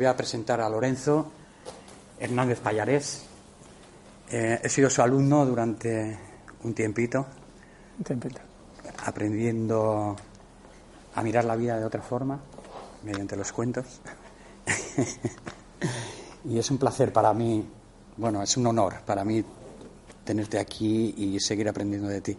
Voy a presentar a Lorenzo Hernández Payarés. Eh, he sido su alumno durante un tiempito, aprendiendo a mirar la vida de otra forma, mediante los cuentos. y es un placer para mí, bueno, es un honor para mí tenerte aquí y seguir aprendiendo de ti.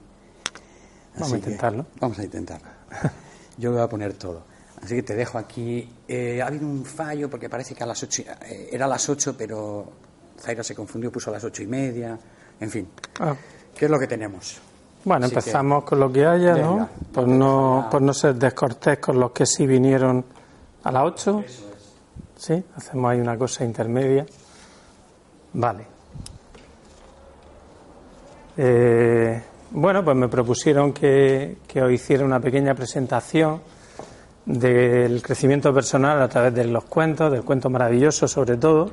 Vamos a intentarlo. Vamos a intentarlo. Yo voy a poner todo. Así que te dejo aquí. Eh, ha habido un fallo porque parece que a las ocho, eh, era a las ocho, pero Zaira se confundió, puso a las ocho y media. En fin, Ah, ¿qué es lo que tenemos? Bueno, Así empezamos con lo que haya, ¿no? Venga. Por no, por no ser descortés con los que sí vinieron a las 8. Sí, hacemos ahí una cosa intermedia. Vale. Eh, bueno, pues me propusieron que, que os hiciera una pequeña presentación del crecimiento personal a través de los cuentos, del cuento maravilloso sobre todo,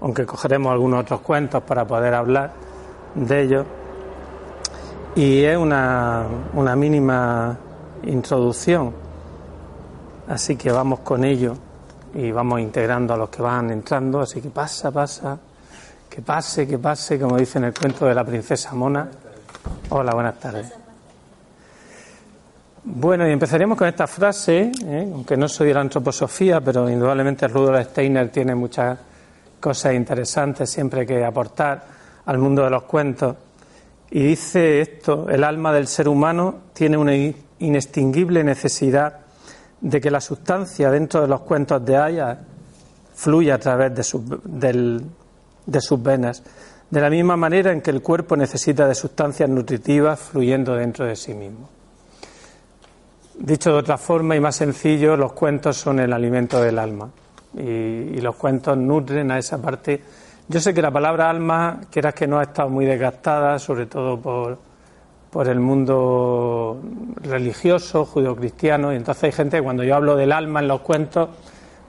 aunque cogeremos algunos otros cuentos para poder hablar de ellos. Y es una, una mínima introducción, así que vamos con ello y vamos integrando a los que van entrando, así que pasa, pasa, que pase, que pase, como dice en el cuento de la princesa Mona. Hola, buenas tardes. Bueno, y empezaremos con esta frase, ¿eh? aunque no soy de la antroposofía, pero indudablemente Rudolf Steiner tiene muchas cosas interesantes siempre que aportar al mundo de los cuentos. Y dice esto, el alma del ser humano tiene una inextinguible necesidad de que la sustancia dentro de los cuentos de Haya fluya a través de del- de sus venas, de la misma manera en que el cuerpo necesita de sustancias nutritivas fluyendo dentro de sí mismo. Dicho de otra forma y más sencillo, los cuentos son el alimento del alma y, los cuentos nutren a esa parte. Yo sé que la palabra alma, quieras que no, ha estado muy desgastada, sobre todo por, por el mundo religioso, judio-cristiano, y entonces hay gente que cuando yo hablo del alma en los cuentos,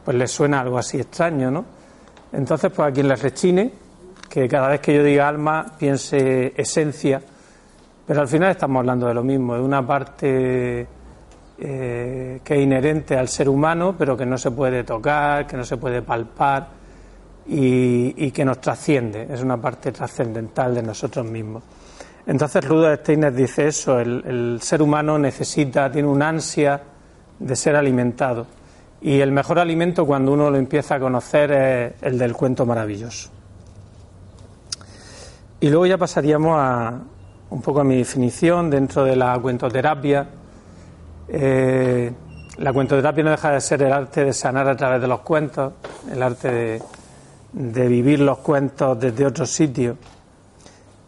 pues les suena algo así extraño, ¿no? Entonces, pues a quien les rechine, que cada vez que yo diga alma piense esencia, pero al final estamos hablando de lo mismo, de una parte eh, que es inherente al ser humano, pero que no se puede tocar, que no se puede palpar y, que nos trasciende, es una parte trascendental de nosotros mismos. Entonces Rudolf Steiner dice eso, el, ser humano necesita, tiene una ansia de ser alimentado y el mejor alimento cuando uno lo empieza a conocer es el del cuento maravilloso. Y luego ya pasaríamos a un poco a mi definición dentro de la cuentoterapia. Eh, la cuentoterapia no deja de ser el arte de sanar a través de los cuentos, el arte de, de vivir los cuentos desde otro sitio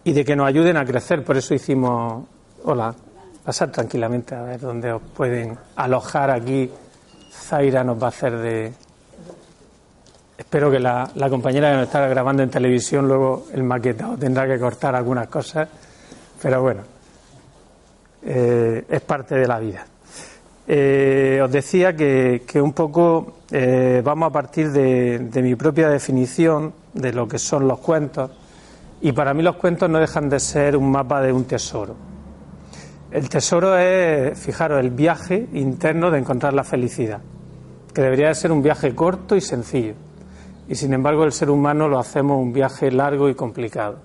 y de que nos ayuden a crecer. Por eso hicimos, hola, pasar tranquilamente a ver dónde os pueden alojar aquí. Zaira nos va a hacer de... Espero que la, compañera que nos está grabando en televisión luego el maquetado tendrá que cortar algunas cosas, pero bueno, eh, es parte de la vida. Eh, os decía que, un poco eh, vamos a partir de, mi propia definición de lo que son los cuentos y para mí los cuentos no dejan de ser un mapa de un tesoro. El tesoro es, fijaros, el viaje interno de encontrar la felicidad, que debería de ser un viaje corto y sencillo. y sin embargo el ser humano lo hacemos un viaje largo y complicado.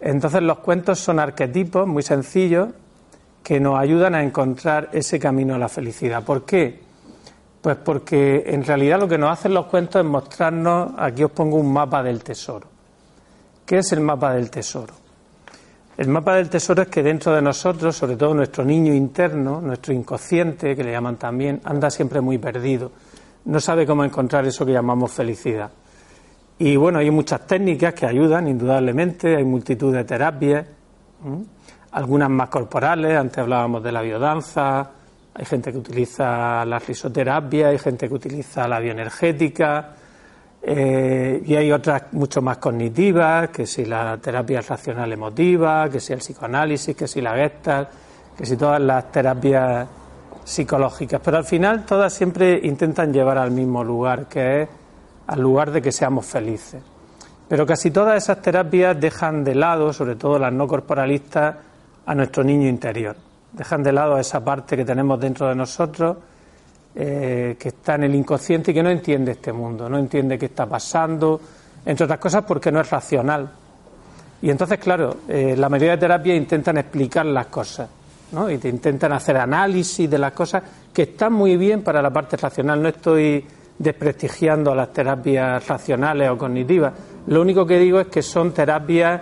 Entonces los cuentos son arquetipos muy sencillos que nos ayudan a encontrar ese camino a la felicidad. ¿Por qué? Pues porque en realidad lo que nos hacen los cuentos es mostrarnos, aquí os pongo un mapa del tesoro. ¿Qué es el mapa del tesoro? El mapa del tesoro es que dentro de nosotros, sobre todo nuestro niño interno, nuestro inconsciente, que le llaman también, anda siempre muy perdido. No sabe cómo encontrar eso que llamamos felicidad. Y bueno, hay muchas técnicas que ayudan, indudablemente, hay multitud de terapias, algunas más corporales, antes hablábamos de la biodanza, hay gente que utiliza la risoterapia, hay gente que utiliza la bioenergética, eh, y hay otras mucho más cognitivas, que si la terapia racional emotiva, que si el psicoanálisis, que si la gestalt, que si todas las terapias psicológicas. Pero al final todas siempre intentan llevar al mismo lugar, que es al lugar de que seamos felices. Pero casi todas esas terapias dejan de lado, sobre todo las no corporalistas, a nuestro niño interior. Dejan de lado esa parte que tenemos dentro de nosotros, eh, que está en el inconsciente y que no entiende este mundo, no entiende qué está pasando, entre otras cosas porque no es racional. Y entonces, claro, eh, la mayoría de terapias intentan explicar las cosas, ¿no? Y te intentan hacer análisis de las cosas que están muy bien para la parte racional. No estoy desprestigiando a las terapias racionales o cognitivas. Lo único que digo es que son terapias,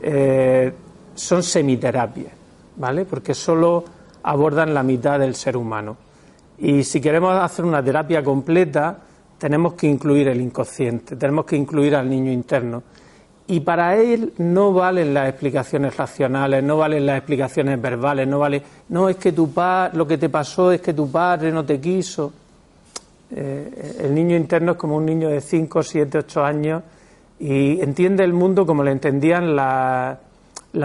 eh, son semiterapias, ¿vale? Porque solo abordan la mitad del ser humano. Y si queremos hacer una terapia completa, tenemos que incluir el inconsciente, tenemos que incluir al niño interno. Y para él no valen las explicaciones racionales, no valen las explicaciones verbales, no vale, no es que tu padre, lo que te pasó es que tu padre no te quiso. Eh, el niño interno es como un niño de 5, 7, 8 años y entiende el mundo como le entendían las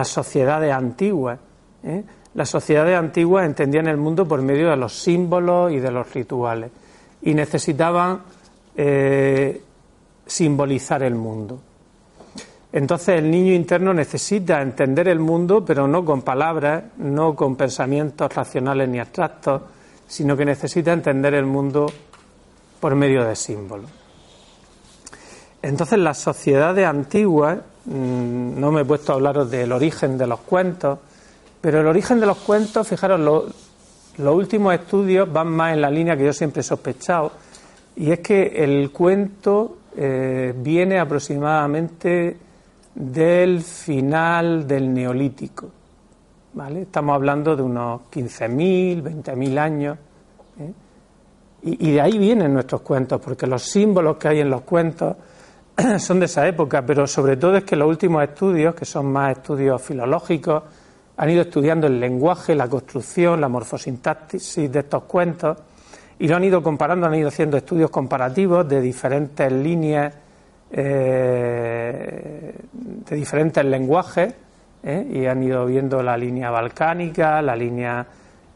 sociedades antiguas. ¿eh? Las sociedades antiguas entendían el mundo por medio de los símbolos y de los rituales y necesitaban eh, simbolizar el mundo. Entonces el niño interno necesita entender el mundo, pero no con palabras, no con pensamientos racionales ni abstractos, sino que necesita entender el mundo por medio de símbolos. Entonces las sociedades antiguas, mm, no me he puesto a hablaros del origen de los cuentos, pero el origen de los cuentos, fijaros, los últimos estudios van más en la línea que yo siempre he sospechado, y es que el cuento eh, viene aproximadamente del final del neolítico. ¿vale? Estamos hablando de unos 15.000, 20.000 años. ¿eh? Y, de ahí vienen nuestros cuentos, porque los símbolos que hay en los cuentos son de esa época, pero sobre todo es que los últimos estudios, que son más estudios filológicos, han ido estudiando el lenguaje, la construcción, la morfosintaxis de estos cuentos y lo han ido comparando, han ido haciendo estudios comparativos de diferentes líneas, eh, de diferentes lenguajes, ¿eh? y han ido viendo la línea balcánica, la línea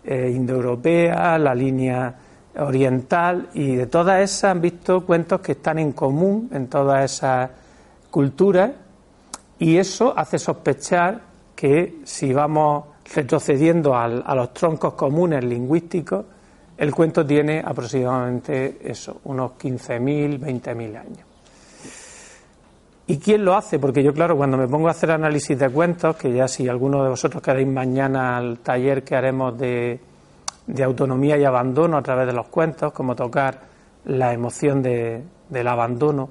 eh, indoeuropea, la línea oriental y de todas esas han visto cuentos que están en común en todas esas culturas y eso hace sospechar que si vamos retrocediendo a los troncos comunes lingüísticos, el cuento tiene aproximadamente eso, unos 15.000, 20.000 años. ¿Y quién lo hace? Porque yo, claro, cuando me pongo a hacer análisis de cuentos, que ya si alguno de vosotros queréis mañana al taller que haremos de, de autonomía y abandono a través de los cuentos, cómo tocar la emoción de, del abandono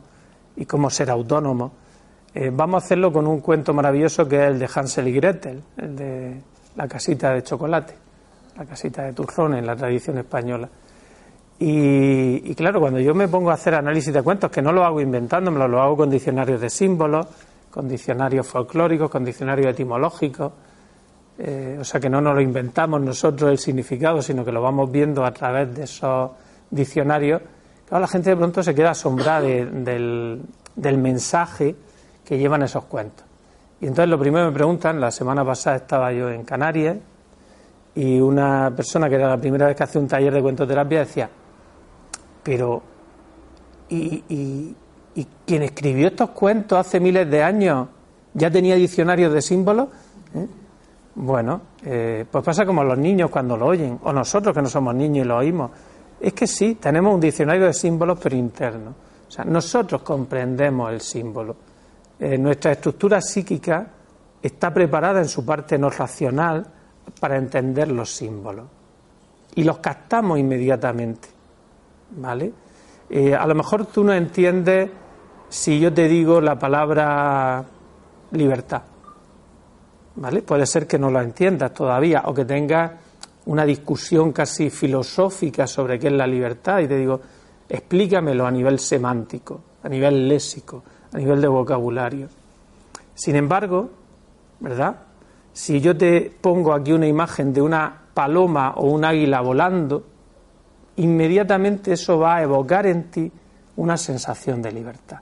y cómo ser autónomo. Eh, vamos a hacerlo con un cuento maravilloso que es el de Hansel y Gretel, el de la casita de chocolate, la casita de turrón en la tradición española. Y, claro, cuando yo me pongo a hacer análisis de cuentos, que no lo hago inventándomelo, lo hago con diccionarios de símbolos, con diccionarios folclóricos, con diccionarios etimológicos, eh, o sea que no nos lo inventamos nosotros el significado, sino que lo vamos viendo a través de esos diccionarios. Claro, la gente de pronto se queda asombrada del, mensaje que llevan esos cuentos. Y entonces lo primero me preguntan, la semana pasada estaba yo en Canarias y una persona que era la primera vez que hace un taller de cuentoterapia decía, pero ¿y, y, y quien escribió estos cuentos hace miles de años ya tenía diccionarios de símbolos? ¿Eh? Bueno, eh, pues pasa como los niños cuando lo oyen, o nosotros que no somos niños y lo oímos. Es que sí, tenemos un diccionario de símbolos, pero interno. O sea, nosotros comprendemos el símbolo. Eh, nuestra estructura psíquica está preparada en su parte no racional para entender los símbolos y los captamos inmediatamente. ¿Vale? Eh, a lo mejor tú no entiendes si yo te digo la palabra libertad. ¿Vale? Puede ser que no la entiendas todavía o que tengas una discusión casi filosófica sobre qué es la libertad y te digo, explícamelo a nivel semántico, a nivel léxico, a nivel de vocabulario. Sin embargo, ¿verdad? Si yo te pongo aquí una imagen de una paloma o un águila volando, inmediatamente eso va a evocar en ti una sensación de libertad.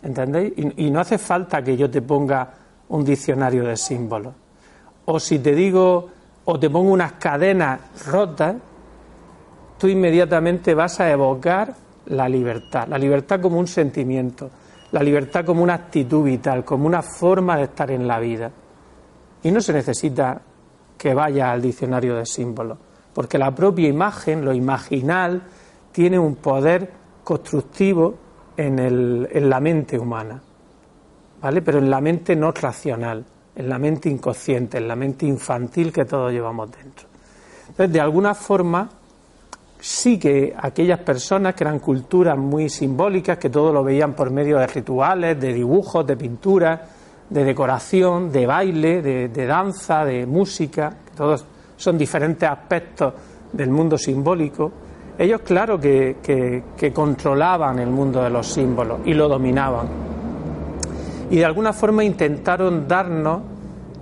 ¿Entendéis? Y, y no hace falta que yo te ponga un diccionario de símbolos. O si te digo o te pongo unas cadenas rotas, tú inmediatamente vas a evocar la libertad, la libertad como un sentimiento, la libertad como una actitud vital, como una forma de estar en la vida. Y no se necesita que vaya al diccionario de símbolos, porque la propia imagen, lo imaginal, tiene un poder constructivo en, el, en la mente humana, ¿vale? Pero en la mente no racional en la mente inconsciente, en la mente infantil que todos llevamos dentro. Entonces, de alguna forma, sí que aquellas personas que eran culturas muy simbólicas, que todo lo veían por medio de rituales, de dibujos, de pinturas, de decoración, de baile, de, danza, de música, todos son diferentes aspectos del mundo simbólico, ellos claro que, que controlaban el mundo de los símbolos y lo dominaban y de alguna forma intentaron darnos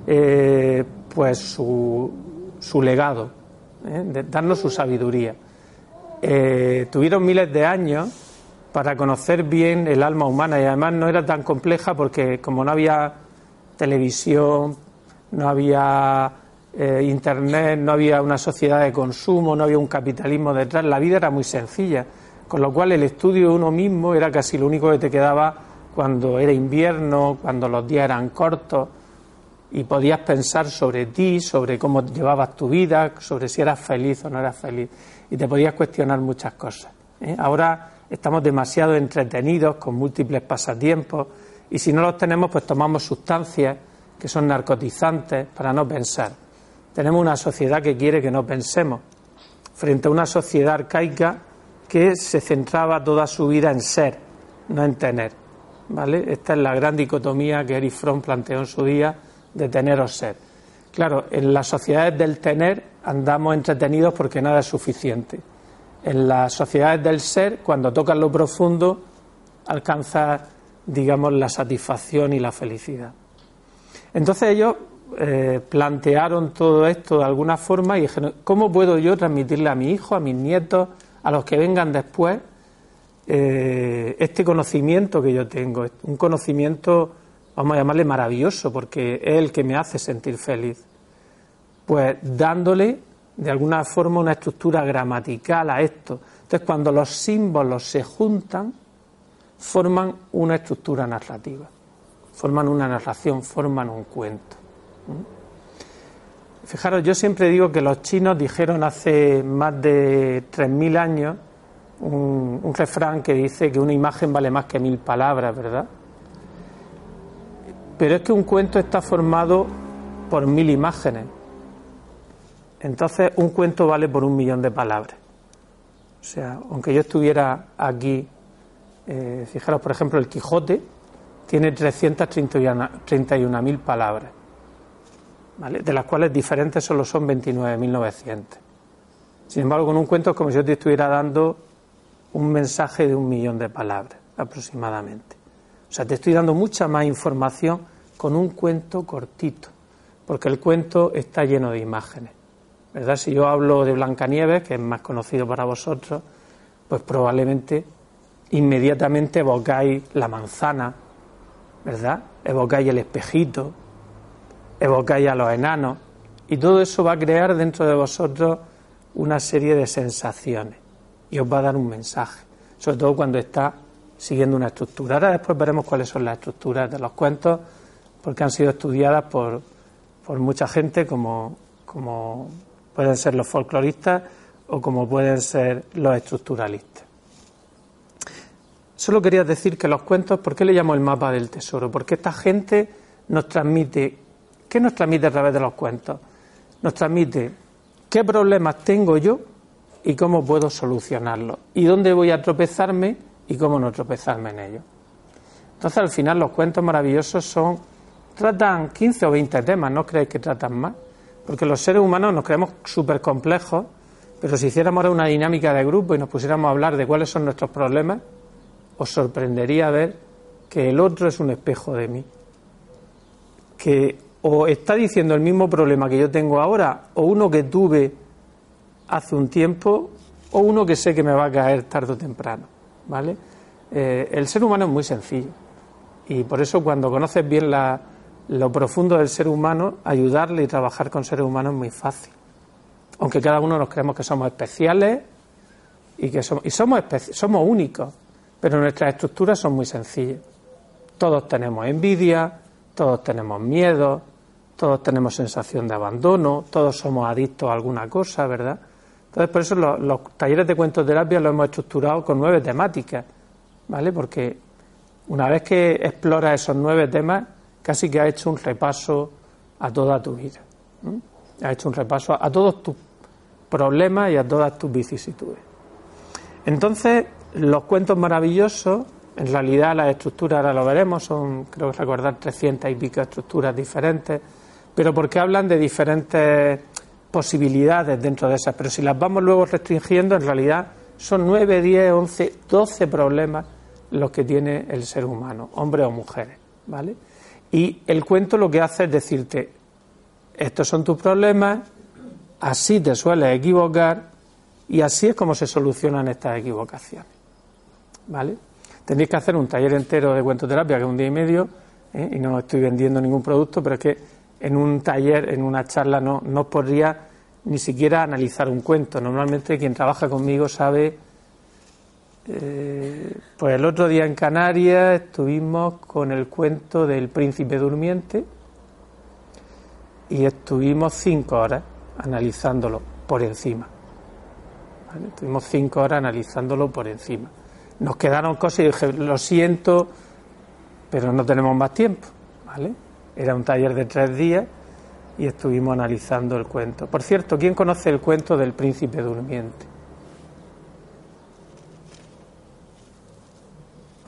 eh, pues su, su legado, ¿eh? darnos su sabiduría. Eh, tuvieron miles de años para conocer bien el alma humana y además no era tan compleja porque como no había televisión, no había internet, no había una sociedad de consumo, no había un capitalismo detrás, la vida era muy sencilla, con lo cual el estudio de uno mismo era casi lo único que te quedaba cuando era invierno, cuando los días eran cortos y podías pensar sobre ti, sobre cómo llevabas tu vida, sobre si eras feliz o no eras feliz y te podías cuestionar muchas cosas. ¿eh? Ahora estamos demasiado entretenidos con múltiples pasatiempos y si no los tenemos pues tomamos sustancias que son narcotizantes para no pensar. Tenemos una sociedad que quiere que no pensemos frente a una sociedad arcaica que se centraba toda su vida en ser, no en tener. ¿Vale? Esta es la gran dicotomía que Eric Fromm planteó en su día de tener o ser. Claro, en las sociedades del tener andamos entretenidos porque nada es suficiente. En las sociedades del ser, cuando tocas lo profundo, alcanzas, digamos, la satisfacción y la felicidad. Entonces ellos eh, plantearon todo esto de alguna forma y dijeron, ¿cómo puedo yo transmitirle a mi hijo, a mis nietos, a los que vengan después, eh, este conocimiento que yo tengo, un conocimiento, vamos a llamarle maravilloso, porque es el que me hace sentir feliz, pues dándole de alguna forma una estructura gramatical a esto. Entonces, cuando los símbolos se juntan, forman una estructura narrativa, forman una narración, forman un cuento. Fijaros, yo siempre digo que los chinos dijeron hace más de 3.000 años un, refrán que dice que una imagen vale más que mil palabras, ¿verdad? Pero es que un cuento está formado por mil imágenes. Entonces, un cuento vale por un millón de palabras. O sea, aunque yo estuviera aquí, eh, fijaros, por ejemplo, el Quijote tiene 331.000 palabras, ¿vale? de las cuales diferentes solo son 29.900. Sin embargo, con un cuento es como si yo te estuviera dando un mensaje de un millón de palabras aproximadamente. O sea, te estoy dando mucha más información con un cuento cortito, porque el cuento está lleno de imágenes. ¿Verdad? Si yo hablo de Blancanieves, que es más conocido para vosotros, pues probablemente inmediatamente evocáis la manzana, ¿verdad? Evocáis el espejito, evocáis a los enanos, y todo eso va a crear dentro de vosotros una serie de sensaciones y os va a dar un mensaje, sobre todo cuando está siguiendo una estructura. Ahora después veremos cuáles son las estructuras de los cuentos, porque han sido estudiadas por, por mucha gente, como, como pueden ser los folcloristas o como pueden ser los estructuralistas. solo quería decir que los cuentos, ¿por qué le llamo el mapa del tesoro? Porque esta gente nos transmite, ¿qué nos transmite a través de los cuentos? Nos transmite qué problemas tengo yo y cómo puedo solucionarlos, y dónde voy a tropezarme y cómo no tropezarme en ellos. Entonces, al final, los cuentos maravillosos son, tratan 15 o 20 temas, ¿no creéis que tratan más? Porque los seres humanos nos creemos súper complejos, pero si hiciéramos una dinámica de grupo y nos pusiéramos a hablar de cuáles son nuestros problemas, os sorprendería ver que el otro es un espejo de mí. Que o está diciendo el mismo problema que yo tengo ahora, o uno que tuve hace un tiempo, o uno que sé que me va a caer tarde o temprano. ¿Vale? Eh, el ser humano es muy sencillo. Y por eso cuando conoces bien la, lo profundo del ser humano, ayudarle y trabajar con seres humanos es muy fácil. Aunque cada uno nos creemos que somos especiales y que somos, y somos, somos únicos, pero nuestras estructuras son muy sencillas. Todos tenemos envidia, todos tenemos miedo, todos tenemos sensación de abandono, todos somos adictos a alguna cosa, ¿verdad? Entonces, por eso los, talleres de cuentoterapia los hemos estructurado con nueve temáticas, ¿vale? Porque una vez que exploras esos nueve temas, casi que ha hecho un repaso a toda tu vida. Ha hecho un repaso a, todos tus problemas y a todas tus vicisitudes. Entonces, los cuentos maravillosos, en realidad las estructuras, ahora lo veremos, son, creo recordar, 300 y pico estructuras diferentes, pero porque hablan de diferentes posibilidades dentro de esas. Pero si las vamos luego restringiendo, en realidad son 9, 10, 11, 12 problemas los que tiene el ser humano, hombres o mujeres, ¿vale? Y el cuento lo que hace es decirte, estos son tus problemas, así te sueles equivocar y así es como se solucionan estas equivocaciones. ¿Vale? Tendréis que hacer un taller entero de cuentoterapia, que es un día y medio, ¿eh? y no estoy vendiendo ningún producto, pero es que en un taller, en una charla, no, no podría ni siquiera analizar un cuento. Normalmente quien trabaja conmigo sabe eh, pues el otro día en Canarias estuvimos con el cuento del príncipe durmiente y estuvimos cinco horas analizándolo por encima. Estuvimos cinco horas analizándolo por encima. Nos quedaron cosas y dije, lo siento, pero no tenemos más tiempo. ¿vale? Era un taller de tres días y estuvimos analizando el cuento. Por cierto, ¿quién conoce el cuento del príncipe durmiente?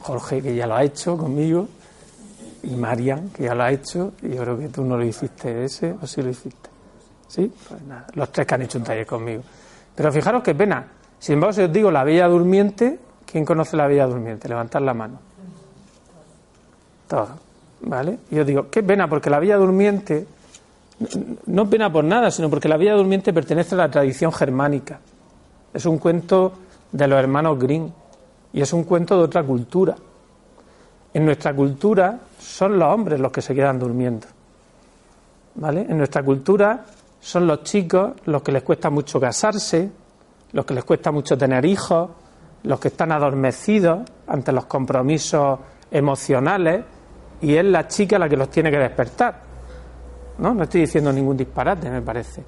Jorge, que ya lo ha hecho conmigo, y Marian, que ya lo ha hecho, y yo creo que tú no lo hiciste ese, o sí lo hiciste. ¿Sí? Pues nada, los tres que han hecho un taller conmigo. Pero fijaros qué pena. Sin embargo, si os digo la Bella Durmiente, ¿quién conoce la Bella Durmiente? Levantad la mano. Todos. ¿Vale? Y os digo, qué pena, porque la Bella Durmiente, no pena por nada, sino porque la Bella Durmiente pertenece a la tradición germánica. Es un cuento de los hermanos Grimm y es un cuento de otra cultura. En nuestra cultura son los hombres los que se quedan durmiendo. ¿Vale? En nuestra cultura son los chicos los que les cuesta mucho casarse, los que les cuesta mucho tener hijos, los que están adormecidos ante los compromisos emocionales y es la chica la que los tiene que despertar. ¿No? No estoy diciendo ningún disparate, me parece.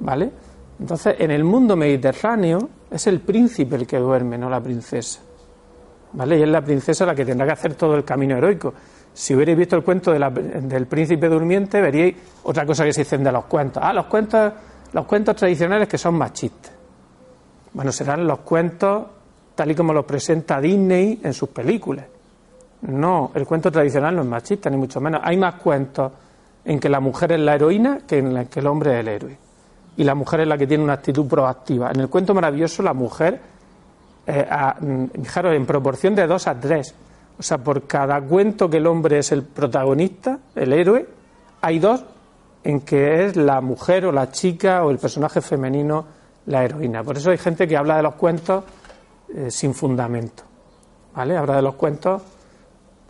¿Vale? Entonces, en el mundo mediterráneo es el príncipe el que duerme, no la princesa. ¿vale? Y es la princesa la que tendrá que hacer todo el camino heroico. Si hubierais visto el cuento del príncipe durmiente, veríais otra cosa que se dicen de los cuentos. Ah, los cuentos, los cuentos tradicionales que son machistas. Bueno, serán los cuentos tal y como los presenta Disney en sus películas. No, el cuento tradicional no es machista, ni mucho menos. Hay más cuentos en que la mujer es la heroína que en que el hombre es el héroe. Y la mujer es la que tiene una actitud proactiva. En el cuento maravilloso, la mujer eh, fijaros, en proporción de dos a tres. O sea, por cada cuento que el hombre es el protagonista, el héroe, hay dos en que es la mujer o la chica o el personaje femenino la heroína. Por eso hay gente que habla de los cuentos eh, sin fundamento. ¿Vale? Habla de los cuentos,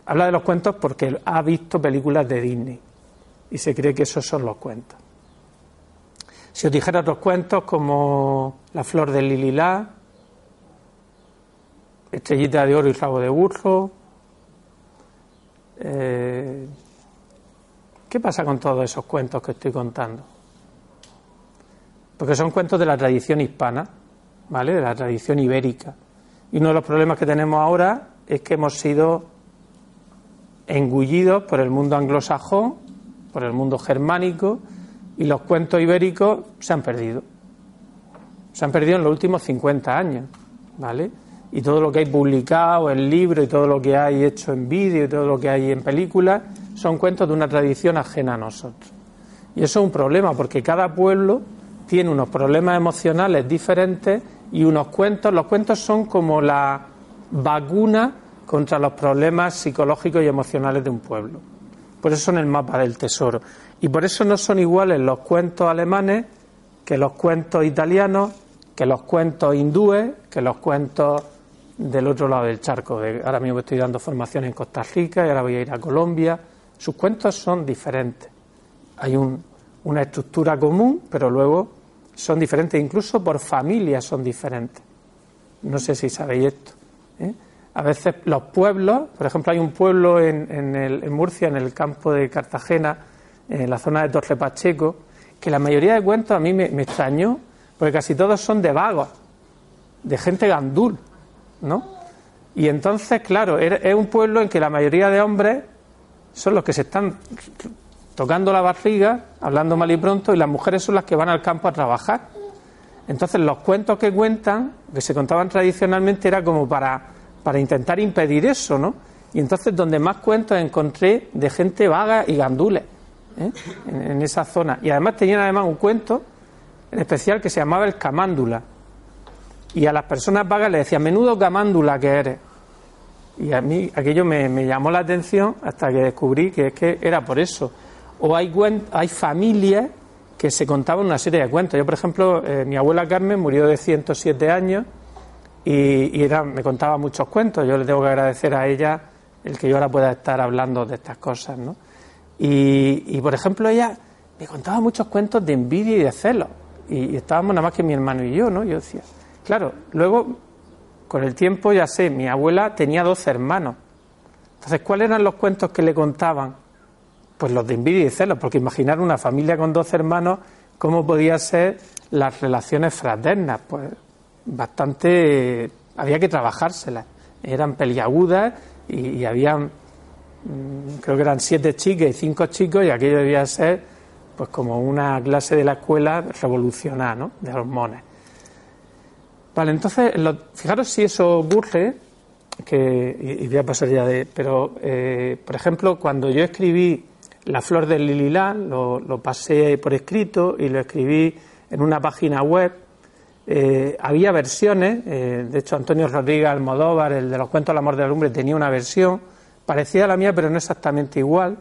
habla de los cuentos porque ha visto películas de Disney y se cree que esos son los cuentos. Si os dijera otros cuentos como La flor del lililá, Estrellita de oro y rabo de burro. Eh, ¿Qué pasa con todos esos cuentos que estoy contando? Porque son cuentos de la tradición hispana, ¿vale? De la tradición ibérica. Y uno de los problemas que tenemos ahora es que hemos sido engullidos por el mundo anglosajón, por el mundo germánico, y los cuentos ibéricos se han perdido. Se han perdido en los últimos 50 años, ¿vale? Y todo lo que hay publicado en libros y todo lo que hay hecho en vídeo y todo lo que hay en películas son cuentos de una tradición ajena a nosotros. Y eso es un problema porque cada pueblo tiene unos problemas emocionales diferentes y unos cuentos, los cuentos son como la vacuna contra los problemas psicológicos y emocionales de un pueblo. Por eso son el mapa del tesoro. Y por eso no son iguales los cuentos alemanes que los cuentos italianos, que los cuentos hindúes, que los cuentos del otro lado del charco. Ahora mismo estoy dando formación en Costa Rica y ahora voy a ir a Colombia. Sus cuentos son diferentes. Hay una estructura común, pero luego son diferentes, incluso por familias son diferentes. No sé si sabéis esto. ¿eh? A veces los pueblos, por ejemplo, hay un pueblo en, Murcia, en el campo de Cartagena, en la zona de Torre Pacheco, que la mayoría de cuentos a mí me, extrañó, porque casi todos son de vagos, de gente gandul, ¿no? Y entonces, claro, es un pueblo en que la mayoría de hombres son los que se están tocando la barriga, hablando mal y pronto, y las mujeres son las que van al campo a trabajar. Entonces, los cuentos que cuentan, que se contaban tradicionalmente, era como para para intentar impedir eso, ¿no? Y entonces donde más cuentos encontré de gente vaga y gandules ¿eh? en, esa zona. Y además tenían además un cuento en especial que se llamaba el camándula. Y a las personas vagas le decían, menudo camándula que eres. Y a mí aquello me, llamó la atención hasta que descubrí que es que era por eso. O hay, hay familias que se contaban una serie de cuentos. Yo, por ejemplo, eh, mi abuela Carmen murió de 107 años y, era, me contaba muchos cuentos. Yo le tengo que agradecer a ella el que yo ahora pueda estar hablando de estas cosas, ¿no? Y, por ejemplo, ella me contaba muchos cuentos de envidia y de celos. Y, estábamos nada más que mi hermano y yo, ¿no? Yo decía, claro, luego, con el tiempo ya sé, mi abuela tenía dos hermanos. Entonces, ¿cuáles eran los cuentos que le contaban? Pues los de envidia y celos, porque imaginar una familia con dos hermanos, ¿cómo podía ser las relaciones fraternas? Pues bastante. había que trabajárselas. Eran peliagudas y, y habían. Mm, creo que eran siete chicas y cinco chicos, y aquello debía ser pues como una clase de la escuela revolucionada, ¿no? De hormonas. Vale, entonces, fijaros si eso ocurre, que, y, voy a pasar ya de. Pero, eh, por ejemplo, cuando yo escribí La flor del lililá, lo pasé por escrito y lo escribí en una página web eh, había versiones, eh, de hecho Antonio Rodríguez Almodóvar, el de los cuentos del amor de la lumbre, tenía una versión parecida a la mía, pero no exactamente igual.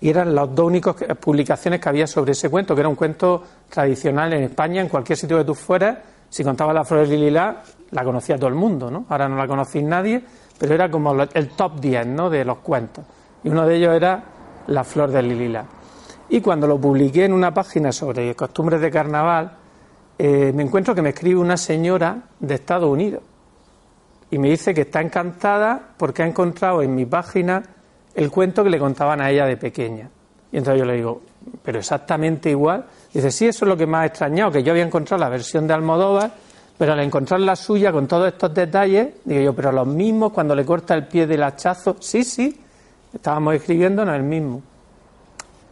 Y eran las dos únicas publicaciones que había sobre ese cuento, que era un cuento tradicional en España, en cualquier sitio que tú fueras, si contabas la flor de Lililá, la conocía todo el mundo, ¿no? Ahora no la conocéis nadie, pero era como el top 10, ¿no? De los cuentos. Y uno de ellos era La flor de Lililá. Y cuando lo publiqué en una página sobre costumbres de carnaval, eh, me encuentro que me escribe una señora de Estados Unidos y me dice que está encantada porque ha encontrado en mi página el cuento que le contaban a ella de pequeña. Y entonces yo le digo, pero exactamente igual. dice, sí, eso es lo que me ha extrañado, que yo había encontrado la versión de Almodóvar, pero al encontrar la suya con todos estos detalles, digo yo, pero los mismos cuando le corta el pie del hachazo, sí, sí, estábamos escribiendo en el mismo.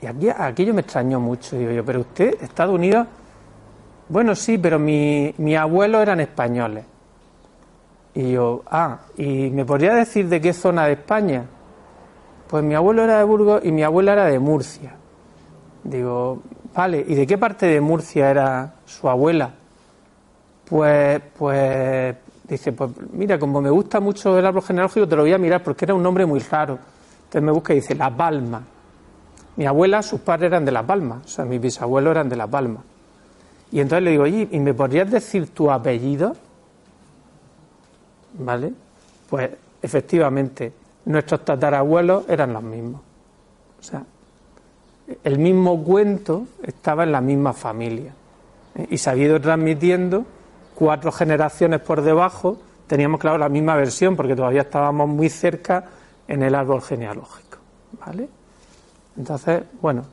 Y aquí, aquello me extrañó mucho, digo yo, pero usted, Estados Unidos, bueno, sí, pero mi, mi abuelo eran españoles. Y yo, ah, ¿y me podría decir de qué zona de España? Pues mi abuelo era de Burgos y mi abuela era de Murcia. Digo, vale, ¿y de qué parte de Murcia era su abuela? Pues, pues, dice, pues mira, como me gusta mucho el árbol genealógico, te lo voy a mirar porque era un nombre muy raro. Entonces me busca y dice, La Palma. Mi abuela, sus padres eran de La Palma, o sea, mis bisabuelos eran de La Palma. Y entonces le digo, oye, ¿y me podrías decir tu apellido? ¿Vale? Pues efectivamente, nuestros tatarabuelos eran los mismos. O sea, el mismo cuento estaba en la misma familia. ¿eh? Y se ha ido transmitiendo cuatro generaciones por debajo. Teníamos, claro, la misma versión porque todavía estábamos muy cerca en el árbol genealógico. ¿Vale? Entonces, bueno,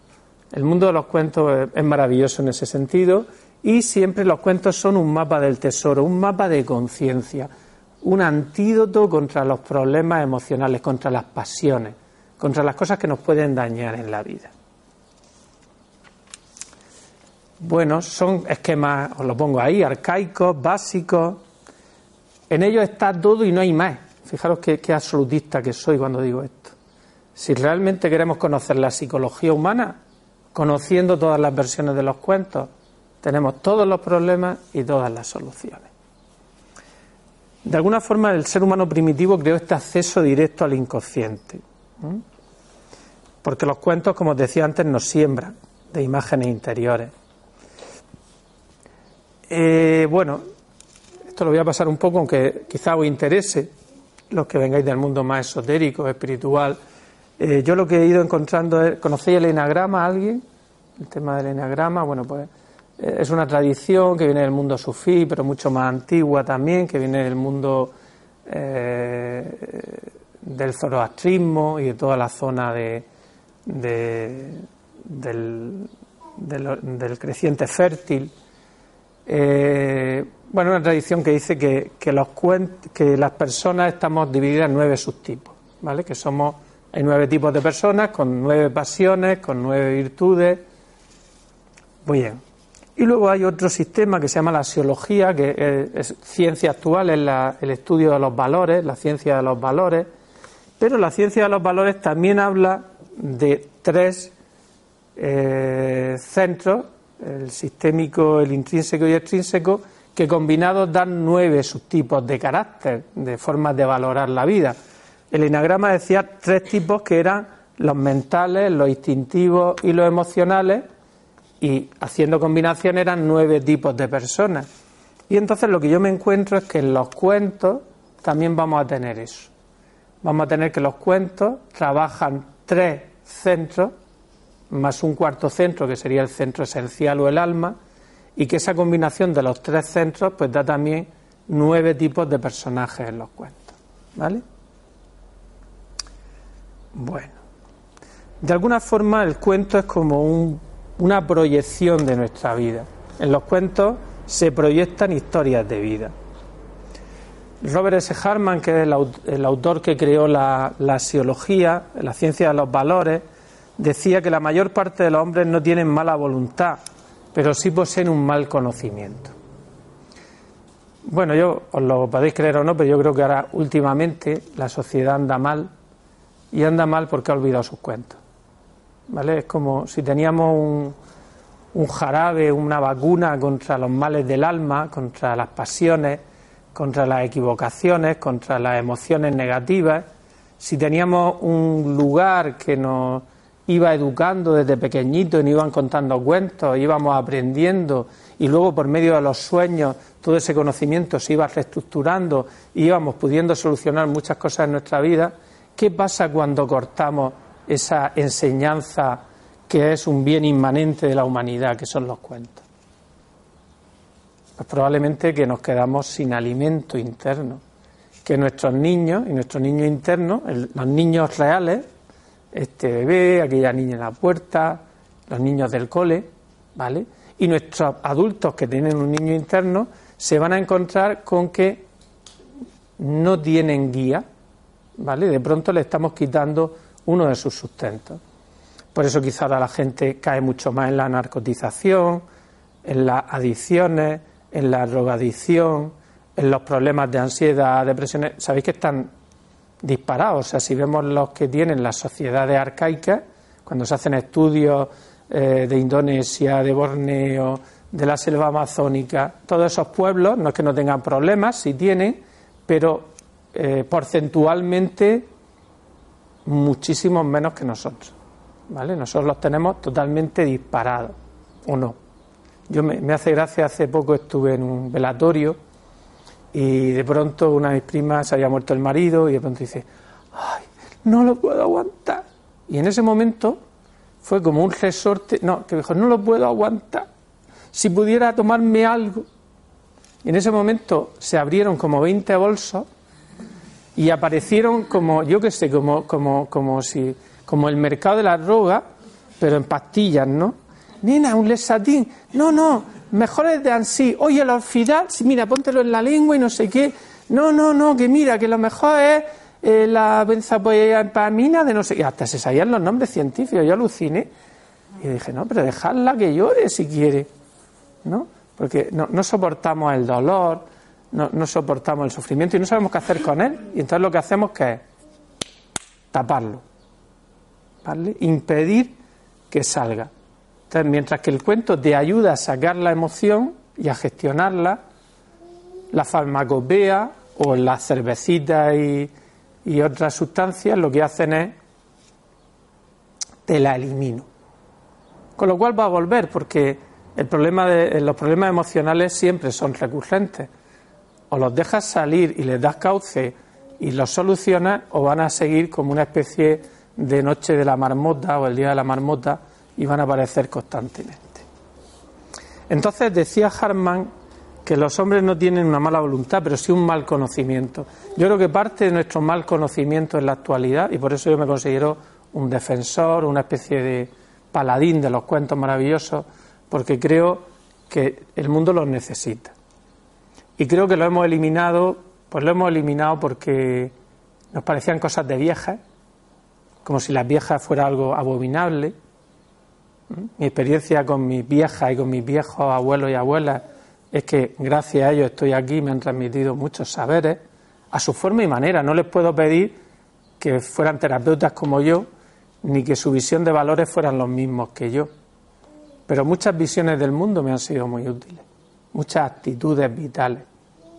el mundo de los cuentos es maravilloso en ese sentido y siempre los cuentos son un mapa del tesoro, un mapa de conciencia. un antídoto contra los problemas emocionales, contra las pasiones, contra las cosas que nos pueden dañar en la vida. Bueno, son esquemas, os lo pongo ahí, arcaicos, básicos. En ellos está todo y no hay más. Fijaros qué, qué absolutista que soy cuando digo esto. Si realmente queremos conocer la psicología humana, conociendo todas las versiones de los cuentos, tenemos todos los problemas y todas las soluciones. De alguna forma el ser humano primitivo creó este acceso directo al inconsciente. Porque los cuentos, como os decía antes, nos siembran de imágenes interiores. Eh, bueno, esto lo voy a pasar un poco, aunque quizá os interese, los que vengáis del mundo más esotérico, espiritual, eh, yo lo que he ido encontrando es, ¿conocéis el enagrama alguien? El tema del enagrama, bueno, pues es una tradición que viene del mundo sufí, pero mucho más antigua también, que viene del mundo eh, del zoroastrismo y de toda la zona de, del, creciente fértil. bueno, una tradición que dice que, que, los las personas estamos divididas en nueve subtipos, ¿vale? Que somos hay nueve tipos de personas con nueve pasiones, con nueve virtudes. Muy bien. Y luego hay otro sistema que se llama la axiología, que es, ciencia actual, es el estudio de los valores, la ciencia de los valores. Pero la ciencia de los valores también habla de tres eh, centros, el sistémico, el intrínseco y el extrínseco, que combinados dan nueve subtipos de carácter, de formas de valorar la vida. El enagrama decía tres tipos que eran los mentales, los instintivos y los emocionales, y haciendo combinación eran nueve tipos de personas. Y entonces lo que yo me encuentro es que en los cuentos también vamos a tener eso. Vamos a tener que los cuentos trabajan tres centros, más un cuarto centro que sería el centro esencial o el alma, y que esa combinación de los tres centros pues da también nueve tipos de personajes en los cuentos. ¿Vale? Bueno, de alguna forma el cuento es como una proyección de nuestra vida. En los cuentos se proyectan historias de vida. Robert S. Harman, que es el, autor que creó la, la la ciencia de los valores, decía que la mayor parte de los hombres no tienen mala voluntad, pero sí poseen un mal conocimiento. Bueno, yo os lo podéis creer o no, pero yo creo que ahora últimamente la sociedad anda mal y anda mal porque ha olvidado sus cuentos. ¿Vale? Es como si teníamos un, jarabe, una vacuna contra los males del alma, contra las pasiones, contra las equivocaciones, contra las emociones negativas. Si teníamos un lugar que nos iba educando desde pequeñito y nos iban contando cuentos, íbamos aprendiendo y luego por medio de los sueños todo ese conocimiento se iba reestructurando y íbamos pudiendo solucionar muchas cosas en nuestra vida, ¿Qué pasa cuando cortamos esa enseñanza que es un bien inmanente de la humanidad, que son los cuentos? Pues probablemente que nos quedamos sin alimento interno, que nuestros niños y nuestros niños internos, los niños reales, este bebé, aquella niña en la puerta, los niños del cole, ¿vale? Y nuestros adultos que tienen un niño interno se van a encontrar con que no tienen guía, ¿vale? De pronto le estamos quitando uno de sus sustentos. Por eso quizá ahora la gente cae mucho más en la narcotización, en las adicciones, en la drogadicción, en los problemas de ansiedad, depresiones. Sabéis que están disparados. O sea, si vemos los que tienen las sociedades arcaicas, cuando se hacen estudios eh, de Indonesia, de Borneo, de la selva amazónica, todos esos pueblos, no es que no tengan problemas, sí tienen, pero eh, porcentualmente muchísimos menos que nosotros. ¿Vale? Nosotros los tenemos totalmente disparados, ¿o no? Yo me, hace gracia, hace poco estuve en un velatorio y de pronto una de mis primas se había muerto el marido y de pronto dice, ay, no lo puedo aguantar. Y en ese momento fue como un resorte, no, que dijo, no lo puedo aguantar. Si pudiera tomarme algo. Y en ese momento se abrieron como 20 bolsos y aparecieron como, yo qué sé, como, como, como si, como el mercado de la droga, pero en pastillas, ¿no? Nena, un lesatín. No, no, mejor es de ansí. Oye, el orfidal, mira, póntelo en la lengua y no sé qué. No, no, no, que mira, que lo mejor es eh, la benzapamina de no sé qué. Hasta se sabían los nombres científicos, yo aluciné. Y dije, no, pero dejadla que llore si quiere. ¿No? Porque no, no soportamos el dolor, no, no, soportamos el sufrimiento y no sabemos qué hacer con él. Y entonces lo que hacemos que es taparlo. Impedir que salga. Entonces, mientras que el cuento te ayuda a sacar la emoción y a gestionarla, la farmacopea o las cervecitas y, y otras sustancias lo que hacen es te la elimino. Con lo cual va a volver porque el problema de, los problemas emocionales siempre son recurrentes. O los dejas salir y les das cauce y los solucionas o van a seguir como una especie de noche de la marmota o el día de la marmota y van a aparecer constantemente. Entonces decía Harman que los hombres no tienen una mala voluntad, pero sí un mal conocimiento. Yo creo que parte de nuestro mal conocimiento en la actualidad, y por eso yo me considero un defensor, una especie de paladín de los cuentos maravillosos, porque creo que el mundo los necesita. Y creo que lo hemos eliminado, pues lo hemos eliminado porque nos parecían cosas de viejas, como si las viejas fuera algo abominable. Mi experiencia con mis viejas y con mis viejos abuelos y abuelas es que gracias a ellos estoy aquí, me han transmitido muchos saberes a su forma y manera. No les puedo pedir que fueran terapeutas como yo, ni que su visión de valores fueran los mismos que yo. Pero muchas visiones del mundo me han sido muy útiles, muchas actitudes vitales,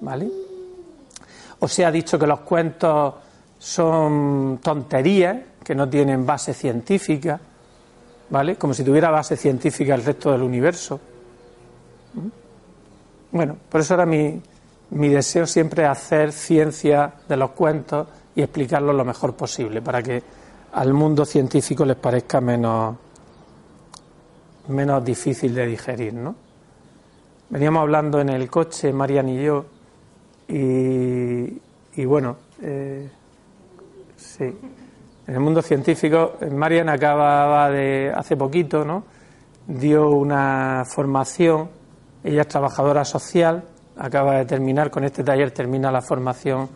¿vale? O se ha dicho que los cuentos son tonterías, que no tienen base científica, ¿vale? Como si tuviera base científica el resto del universo. Bueno, por eso era mi, mi deseo siempre hacer ciencia de los cuentos y explicarlos lo mejor posible, para que al mundo científico les parezca menos, menos difícil de digerir, ¿no? Veníamos hablando en el coche, Marian y yo, y, bueno, eh, sí, en el mundo científico, Marian acababa de, hace poquito, ¿no? Dio una formación ella es trabajadora social, acaba de terminar con este taller, termina la formación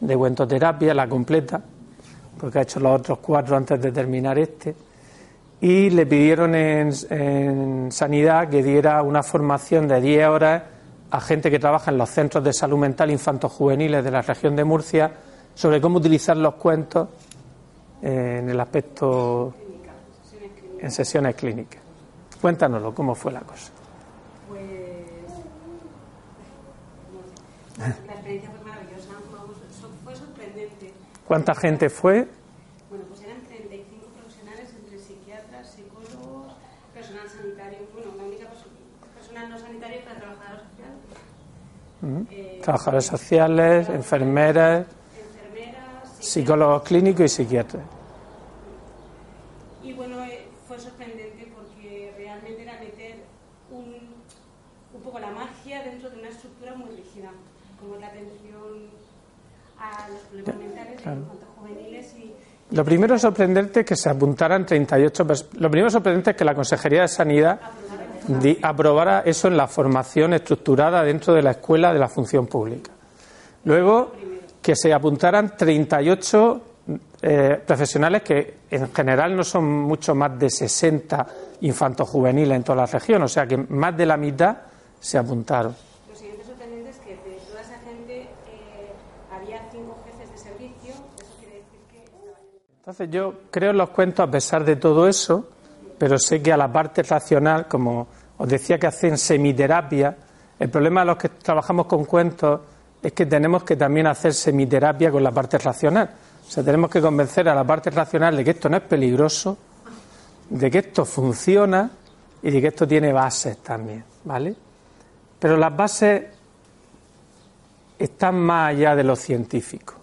de guentoterapia, la completa, porque ha hecho los otros cuatro antes de terminar este. Y le pidieron en, sanidad que diera una formación de 10 horas a gente que trabaja en los centros de salud mental infantos juveniles de la región de Murcia sobre cómo utilizar los cuentos en el aspecto en sesiones clínicas. Cuéntanoslo, cómo fue la cosa. La experiencia fue maravillosa, fue sorprendente. ¿Cuánta gente fue? Bueno, pues eran 35 profesionales entre psiquiatras, psicólogos, personal sanitario, bueno, la única personal no sanitario para trabajadores Eh, trabajadores sociales, enfermeras, enfermeras psicólogos clínicos y psiquiatras. Y bueno, eh, fue sorprendente porque realmente era meter un, un poco la magia dentro de una estructura muy rígida como la atención a los problemas mentales claro. juveniles y lo primero sorprendente es que se apuntaran 38 Lo primero sorprendente es que la Consejería de Sanidad aprobara eso en la formación estructurada dentro de la escuela de la función pública. Luego, que se apuntaran 38 eh, profesionales que en general no son mucho más de 60 infantos juveniles en toda la región, o sea que más de la mitad se apuntaron. Entonces yo creo en los cuentos a pesar de todo eso, pero sé que a la parte racional, como os decía que hacen semiterapia, el problema de los que trabajamos con cuentos es que tenemos que también hacer semiterapia con la parte racional. O sea, tenemos que convencer a la parte racional de que esto no es peligroso, de que esto funciona y de que esto tiene bases también, ¿vale? Pero las bases están más allá de lo científico,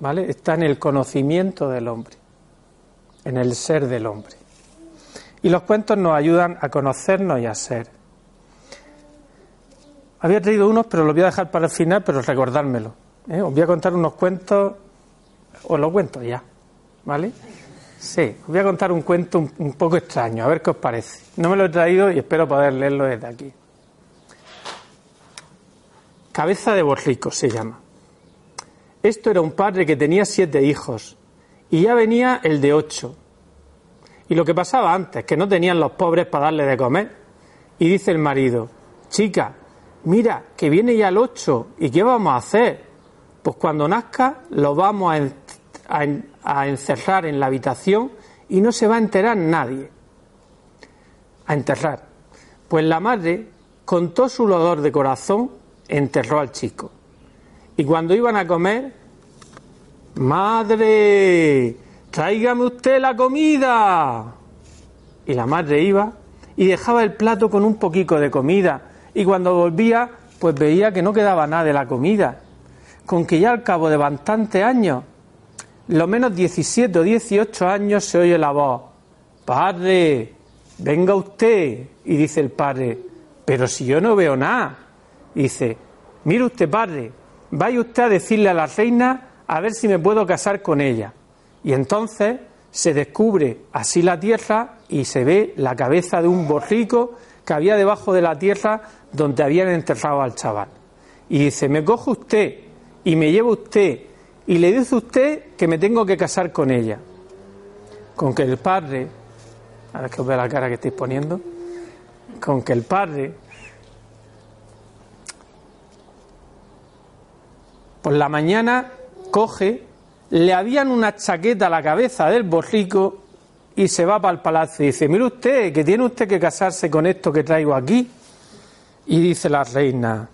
¿vale? Están en el conocimiento del hombre en el ser del hombre. Y los cuentos nos ayudan a conocernos y a ser. Había traído unos, pero los voy a dejar para el final, pero recordármelo. ¿eh? Os voy a contar unos cuentos, os los cuento ya, ¿vale? Sí, os voy a contar un cuento un, un poco extraño, a ver qué os parece. No me lo he traído y espero poder leerlo desde aquí. Cabeza de borrico se llama. esto era un padre que tenía siete hijos y ya venía el de ocho. Y lo que pasaba antes, que no tenían los pobres para darle de comer. Y dice el marido, chica, mira, que viene ya el ocho, ¿y qué vamos a hacer? Pues cuando nazca lo vamos a, a encerrar en la habitación y no se va a enterar nadie. A enterrar. Pues la madre, con todo su dolor de corazón, enterró al chico. Y cuando iban a comer, Madre, tráigame usted la comida. Y la madre iba y dejaba el plato con un poquito de comida. Y cuando volvía, pues veía que no quedaba nada de la comida. Con que ya al cabo de bastantes años, lo menos 17 o 18 años, se oye la voz. Padre, venga usted. Y dice el padre, pero si yo no veo nada. dice, mire usted, padre, vaya usted a decirle a la reina a ver si me puedo casar con ella. Y entonces se descubre así la tierra y se ve la cabeza de un borrico que había debajo de la tierra donde habían enterrado al chaval. Y dice, me coge usted y me lleva usted y le dice usted que me tengo que casar con ella. Con que el padre, a ver que os vea la cara que estáis poniendo, con que el padre por la mañana coge, le habían una chaqueta a la cabeza del borrico y se va para el palacio y dice, mire usted, que tiene usted que casarse con esto que traigo aquí. Y dice la reina,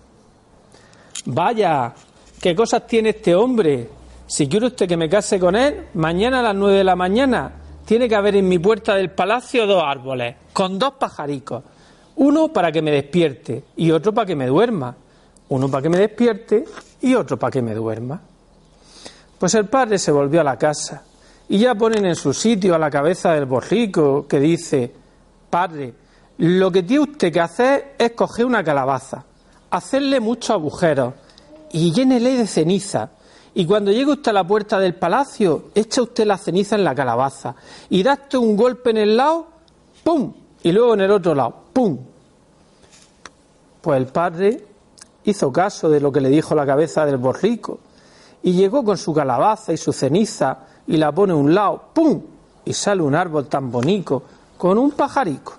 vaya, ¿qué cosas tiene este hombre? Si quiere usted que me case con él, mañana a las nueve de la mañana tiene que haber en mi puerta del palacio dos árboles, con dos pajaricos. Uno para que me despierte y otro para que me duerma. Uno para que me despierte y otro para que me duerma. Pues el padre se volvió a la casa y ya ponen en su sitio a la cabeza del borrico que dice, Padre, lo que tiene usted que hacer es coger una calabaza, hacerle muchos agujeros y llénele de ceniza. Y cuando llegue usted a la puerta del palacio, echa usted la ceniza en la calabaza y da usted un golpe en el lado, ¡pum! Y luego en el otro lado, ¡pum! Pues el padre hizo caso de lo que le dijo la cabeza del borrico y llegó con su calabaza y su ceniza y la pone a un lado, ¡pum! y sale un árbol tan bonito con un pajarico.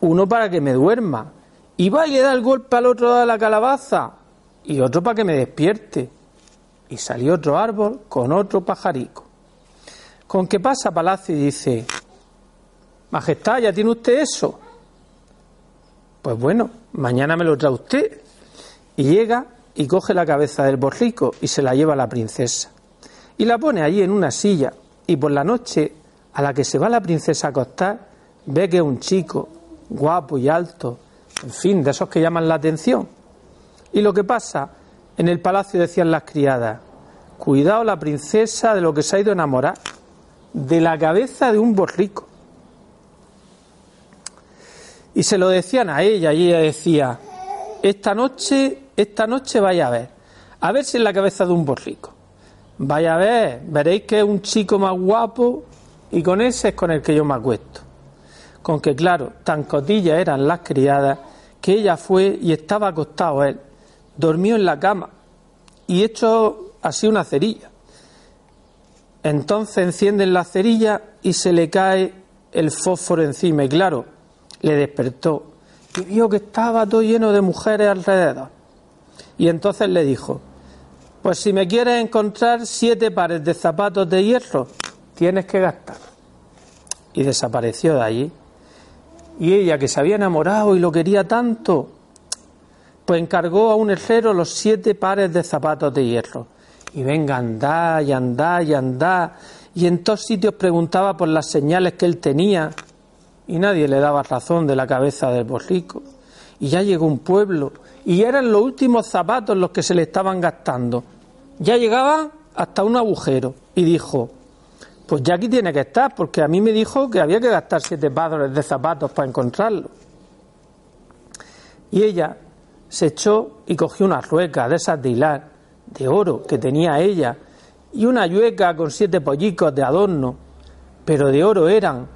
Uno para que me duerma y va y le da el golpe al otro lado de la calabaza y otro para que me despierte. Y salió otro árbol con otro pajarico. Con que pasa Palacio y dice, Majestad, ¿ya tiene usted eso? Pues bueno, mañana me lo trae usted. Y llega y coge la cabeza del borrico y se la lleva a la princesa. Y la pone allí en una silla y por la noche a la que se va la princesa a acostar ve que es un chico guapo y alto, en fin, de esos que llaman la atención. Y lo que pasa, en el palacio decían las criadas, cuidado la princesa de lo que se ha ido a enamorar, de la cabeza de un borrico. Y se lo decían a ella y ella decía, esta noche esta noche vaya a ver, a ver si es la cabeza de un borrico. Vaya a ver, veréis que es un chico más guapo y con ese es con el que yo me acuesto. Con que, claro, tan cotillas eran las criadas que ella fue y estaba acostado él, dormió en la cama y hecho así una cerilla. Entonces encienden la cerilla y se le cae el fósforo encima y claro, le despertó y vio que estaba todo lleno de mujeres alrededor. Y entonces le dijo, pues si me quieres encontrar siete pares de zapatos de hierro, tienes que gastar. Y desapareció de allí. Y ella, que se había enamorado y lo quería tanto, pues encargó a un herrero los siete pares de zapatos de hierro. Y venga, andá y andá y andá. Y en todos sitios preguntaba por las señales que él tenía. Y nadie le daba razón de la cabeza del borrico. Y ya llegó un pueblo y eran los últimos zapatos los que se le estaban gastando. Ya llegaba hasta un agujero y dijo, pues ya aquí tiene que estar, porque a mí me dijo que había que gastar siete pares de zapatos para encontrarlo. Y ella se echó y cogió una rueca de esas de hilar, de oro, que tenía ella, y una yueca con siete pollicos de adorno, pero de oro eran,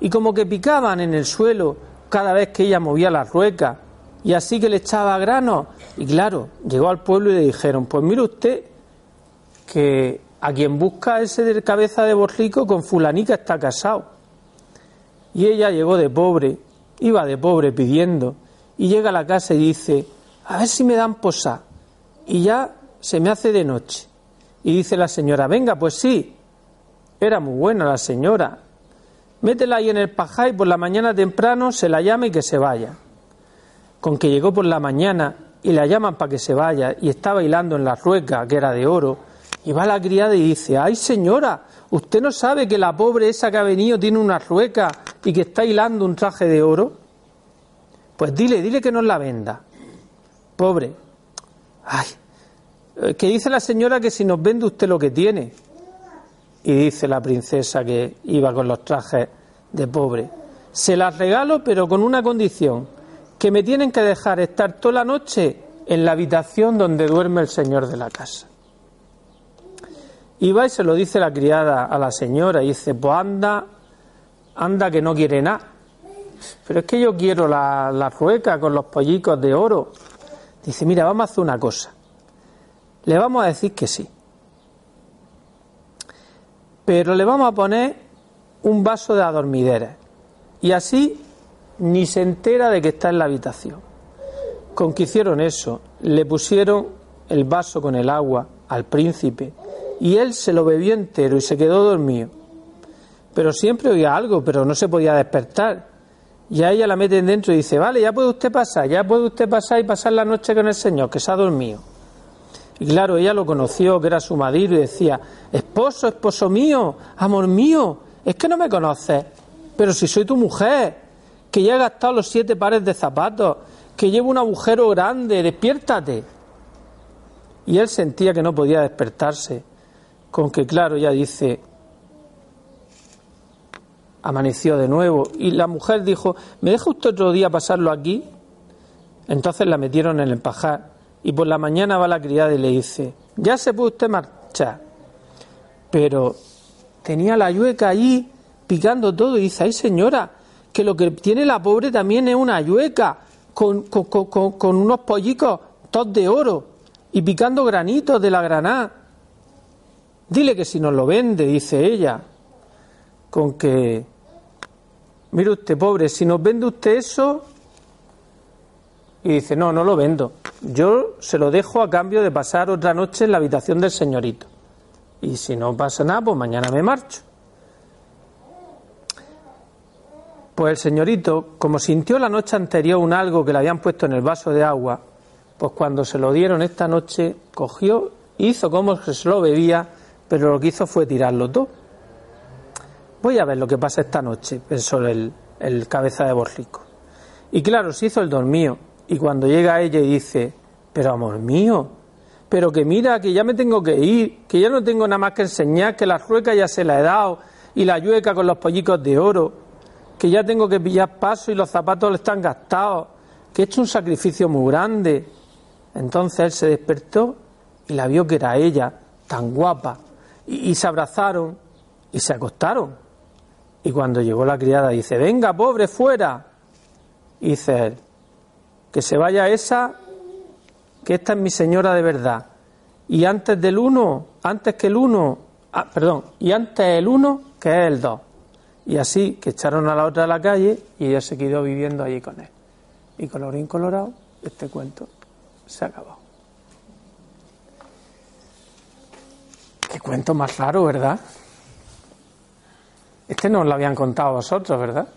y como que picaban en el suelo cada vez que ella movía la rueca, y así que le echaba grano. Y claro, llegó al pueblo y le dijeron, pues mire usted, que a quien busca ese de cabeza de borrico con fulanica está casado. Y ella llegó de pobre, iba de pobre pidiendo, y llega a la casa y dice, a ver si me dan posá. Y ya se me hace de noche. Y dice la señora, venga, pues sí. Era muy buena la señora. Métela ahí en el pajá y por la mañana temprano se la llama y que se vaya. Con que llegó por la mañana y la llaman para que se vaya y está bailando en la rueca, que era de oro, y va la criada y dice, ay señora, ¿usted no sabe que la pobre esa que ha venido tiene una rueca y que está hilando un traje de oro? Pues dile, dile que nos la venda. Pobre. Ay, eh, que dice la señora que si nos vende usted lo que tiene. Y dice la princesa que iba con los trajes de pobre. Se las regalo, pero con una condición, que me tienen que dejar estar toda la noche en la habitación donde duerme el señor de la casa. Y va y se lo dice la criada a la señora y dice, pues anda, anda que no quiere nada. Pero es que yo quiero la, la rueca con los pollicos de oro. Dice, mira, vamos a hacer una cosa. Le vamos a decir que sí. Pero le vamos a poner un vaso de adormideres. Y así ni se entera de que está en la habitación. Con que hicieron eso, le pusieron el vaso con el agua al príncipe y él se lo bebió entero y se quedó dormido. Pero siempre oía algo, pero no se podía despertar. Y a ella la meten dentro y dice, vale, ya puede usted pasar, ya puede usted pasar y pasar la noche con el Señor, que se ha dormido. Y claro, ella lo conoció, que era su marido, y decía, esposo, esposo mío, amor mío, es que no me conoces, pero si soy tu mujer, que ya he gastado los siete pares de zapatos, que llevo un agujero grande, despiértate. Y él sentía que no podía despertarse, con que claro, ya dice, amaneció de nuevo, y la mujer dijo, ¿me deja usted otro día pasarlo aquí? Entonces la metieron en el pajar y por la mañana va la criada y le dice, ya se puede usted marchar. Pero tenía la yueca allí picando todo y dice, ay señora, que lo que tiene la pobre también es una yueca con, con, unos pollicos todos de oro y picando granitos de la granada. Dile que si nos lo vende, dice ella, con que, mire usted, pobre, si nos vende usted eso, y dice, no, no lo vendo. Yo se lo dejo a cambio de pasar otra noche en la habitación del señorito. Y si no pasa nada, pues mañana me marcho. Pues el señorito, como sintió la noche anterior un algo que le habían puesto en el vaso de agua, pues cuando se lo dieron esta noche, cogió, hizo como que se lo bebía, pero lo que hizo fue tirarlo todo. Voy a ver lo que pasa esta noche, pensó el, el cabeza de borrico. Y claro, se hizo el dormido y cuando llega ella y dice, pero amor mío, pero que mira, que ya me tengo que ir, que ya no tengo nada más que enseñar, que la rueca ya se la he dado, y la yueca con los pollicos de oro, que ya tengo que pillar paso y los zapatos le están gastados, que he hecho un sacrificio muy grande. Entonces él se despertó y la vio que era ella, tan guapa, y, y se abrazaron y se acostaron. Y cuando llegó la criada dice, venga, pobre, fuera. Y dice él, que se vaya esa, que esta es mi señora de verdad. Y antes del uno, antes que el uno, ah, perdón, y antes el uno, que es el dos. Y así que echaron a la otra a la calle y ella se quedó viviendo allí con él. Y colorín colorado, este cuento se acabó. Qué cuento más raro, ¿verdad? Este no os lo habían contado vosotros, ¿verdad?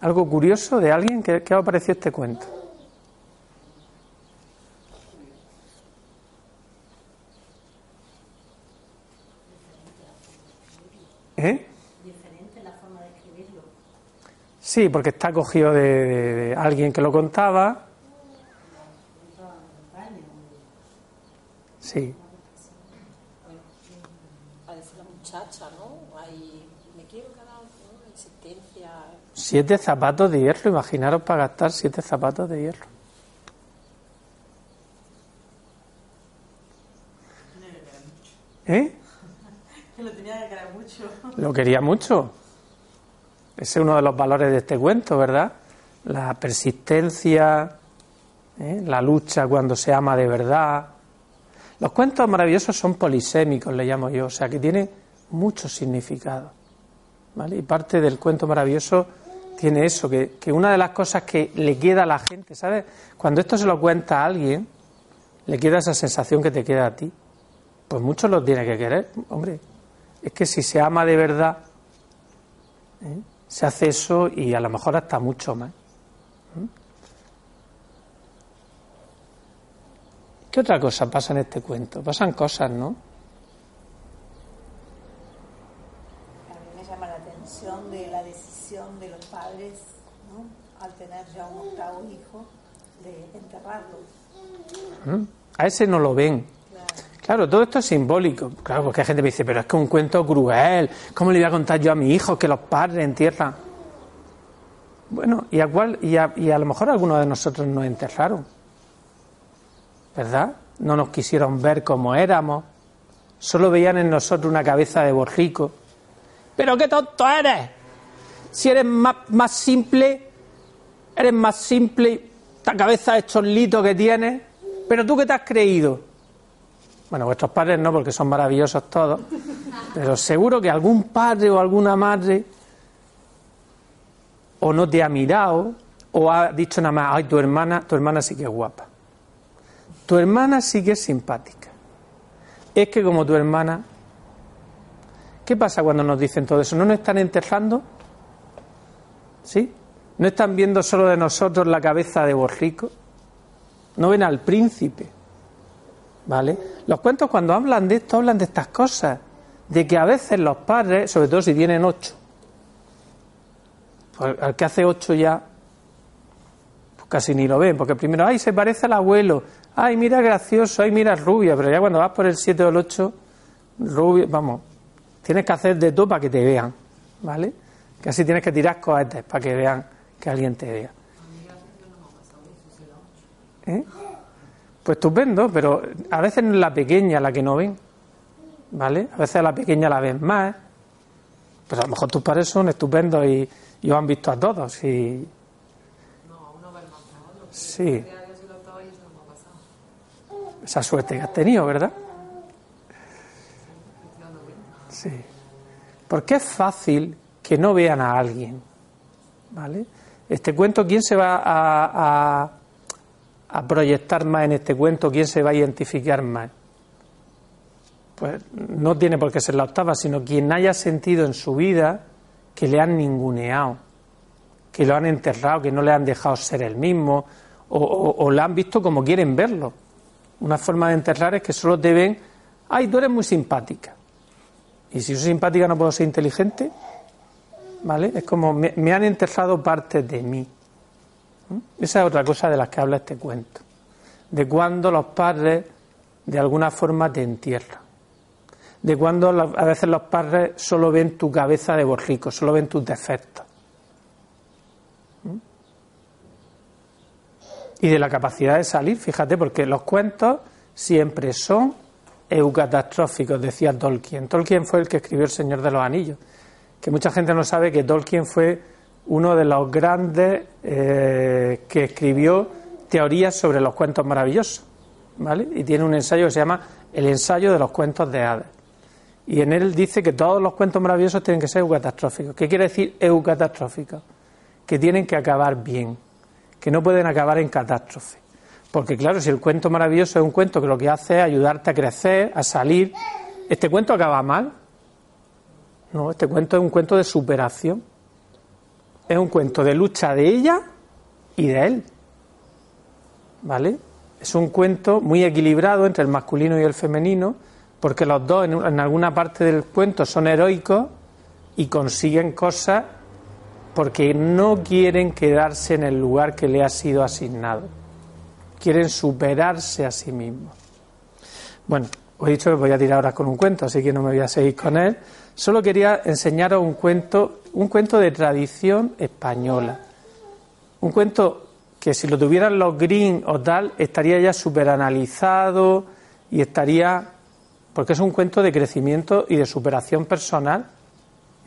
¿Algo curioso de alguien? ¿Qué, qué os este cuento? ¿Eh? Diferente la forma de escribirlo. Sí, porque está cogido de, de- de alguien que lo contaba. Sí. Parece la muchacha, ¿no? Ahí me quiero quedar, ¿no? Insistencia. Siete zapatos de hierro, imaginaros para gastar siete zapatos de hierro. ¿Eh? Que lo tenía que mucho. Lo quería mucho. Ese es uno de los valores de este cuento, ¿verdad? La persistencia, ¿eh? la lucha cuando se ama de verdad. Los cuentos maravillosos son polisémicos, le llamo yo, o sea que tiene mucho significado. ¿vale? Y parte del cuento maravilloso tiene eso, que, que una de las cosas que le queda a la gente, ¿sabes? Cuando esto se lo cuenta a alguien, le queda esa sensación que te queda a ti. Pues muchos lo tiene que querer, hombre. Es que si se ama de verdad, ¿eh? se hace eso y a lo mejor hasta mucho más. ¿Mm? ¿Qué otra cosa pasa en este cuento? Pasan cosas, ¿no? A mí me llama la atención de la decisión de los padres, ¿no? al tener ya un octavo hijo, de enterrarlo. A ese no lo ven. Claro, todo esto es simbólico. Claro, porque hay gente que me dice, pero es que un cuento cruel. ¿Cómo le voy a contar yo a mi hijo que los padres entierran? Bueno, y a, cuál, y a, y a lo mejor algunos de nosotros nos enterraron. ¿Verdad? No nos quisieron ver como éramos. Solo veían en nosotros una cabeza de borrico. ¡Pero qué tonto eres! Si eres más, más simple, eres más simple, esta cabeza de chorlito que tienes. ¿Pero tú qué te has creído? Bueno, vuestros padres no, porque son maravillosos todos, pero seguro que algún padre o alguna madre o no te ha mirado o ha dicho nada más, ay, tu hermana, tu hermana sí que es guapa. Tu hermana sí que es simpática. Es que como tu hermana, ¿qué pasa cuando nos dicen todo eso? ¿No nos están enterrando? ¿Sí? ¿No están viendo solo de nosotros la cabeza de borrico? ¿No ven al príncipe? ¿Vale? Los cuentos cuando hablan de esto hablan de estas cosas, de que a veces los padres, sobre todo si tienen ocho, pues al que hace ocho ya, pues casi ni lo ven, porque primero, ay, se parece al abuelo, ay, mira gracioso, ay, mira rubia, pero ya cuando vas por el siete o el ocho, rubia, vamos, tienes que hacer de todo para que te vean, ¿vale? Casi tienes que tirar cohetes para que vean que alguien te vea. ¿Eh? Pues estupendo, pero a veces es la pequeña la que no ven, ¿vale? A veces a la pequeña la ven más, pero a lo mejor tus padres son estupendos y, y os han visto a todos y... Sí. Esa suerte que has tenido, ¿verdad? Sí. Porque es fácil que no vean a alguien, ¿vale? Este cuento, ¿quién se va a, a a proyectar más en este cuento, quién se va a identificar más. Pues no tiene por qué ser la octava, sino quien haya sentido en su vida que le han ninguneado, que lo han enterrado, que no le han dejado ser el mismo, o, o, o lo han visto como quieren verlo. Una forma de enterrar es que solo te ven, ay, tú eres muy simpática. Y si soy simpática no puedo ser inteligente, ¿vale? Es como me, me han enterrado partes de mí. Esa es otra cosa de las que habla este cuento, de cuando los padres de alguna forma te entierran, de cuando a veces los padres solo ven tu cabeza de borrico, solo ven tus defectos. ¿Mm? Y de la capacidad de salir, fíjate, porque los cuentos siempre son eucatastróficos, decía Tolkien. Tolkien fue el que escribió El Señor de los Anillos, que mucha gente no sabe que Tolkien fue uno de los grandes eh, que escribió teorías sobre los cuentos maravillosos, ¿vale? Y tiene un ensayo que se llama El ensayo de los cuentos de Hades. Y en él dice que todos los cuentos maravillosos tienen que ser eucatastróficos. ¿Qué quiere decir eucatastróficos? Que tienen que acabar bien, que no pueden acabar en catástrofe. Porque claro, si el cuento maravilloso es un cuento que lo que hace es ayudarte a crecer, a salir, ¿este cuento acaba mal? No, este cuento es un cuento de superación es un cuento de lucha de ella y de él. ¿Vale? Es un cuento muy equilibrado entre el masculino y el femenino, porque los dos en, alguna parte del cuento son heroicos y consiguen cosas porque no quieren quedarse en el lugar que le ha sido asignado. Quieren superarse a sí mismos. Bueno, os he dicho que voy a tirar ahora con un cuento, así que no me voy a seguir con él. Solo quería enseñaros un cuento, un cuento de tradición española. Un cuento que si lo tuvieran los Green o tal, estaría ya superanalizado y estaría. porque es un cuento de crecimiento y de superación personal.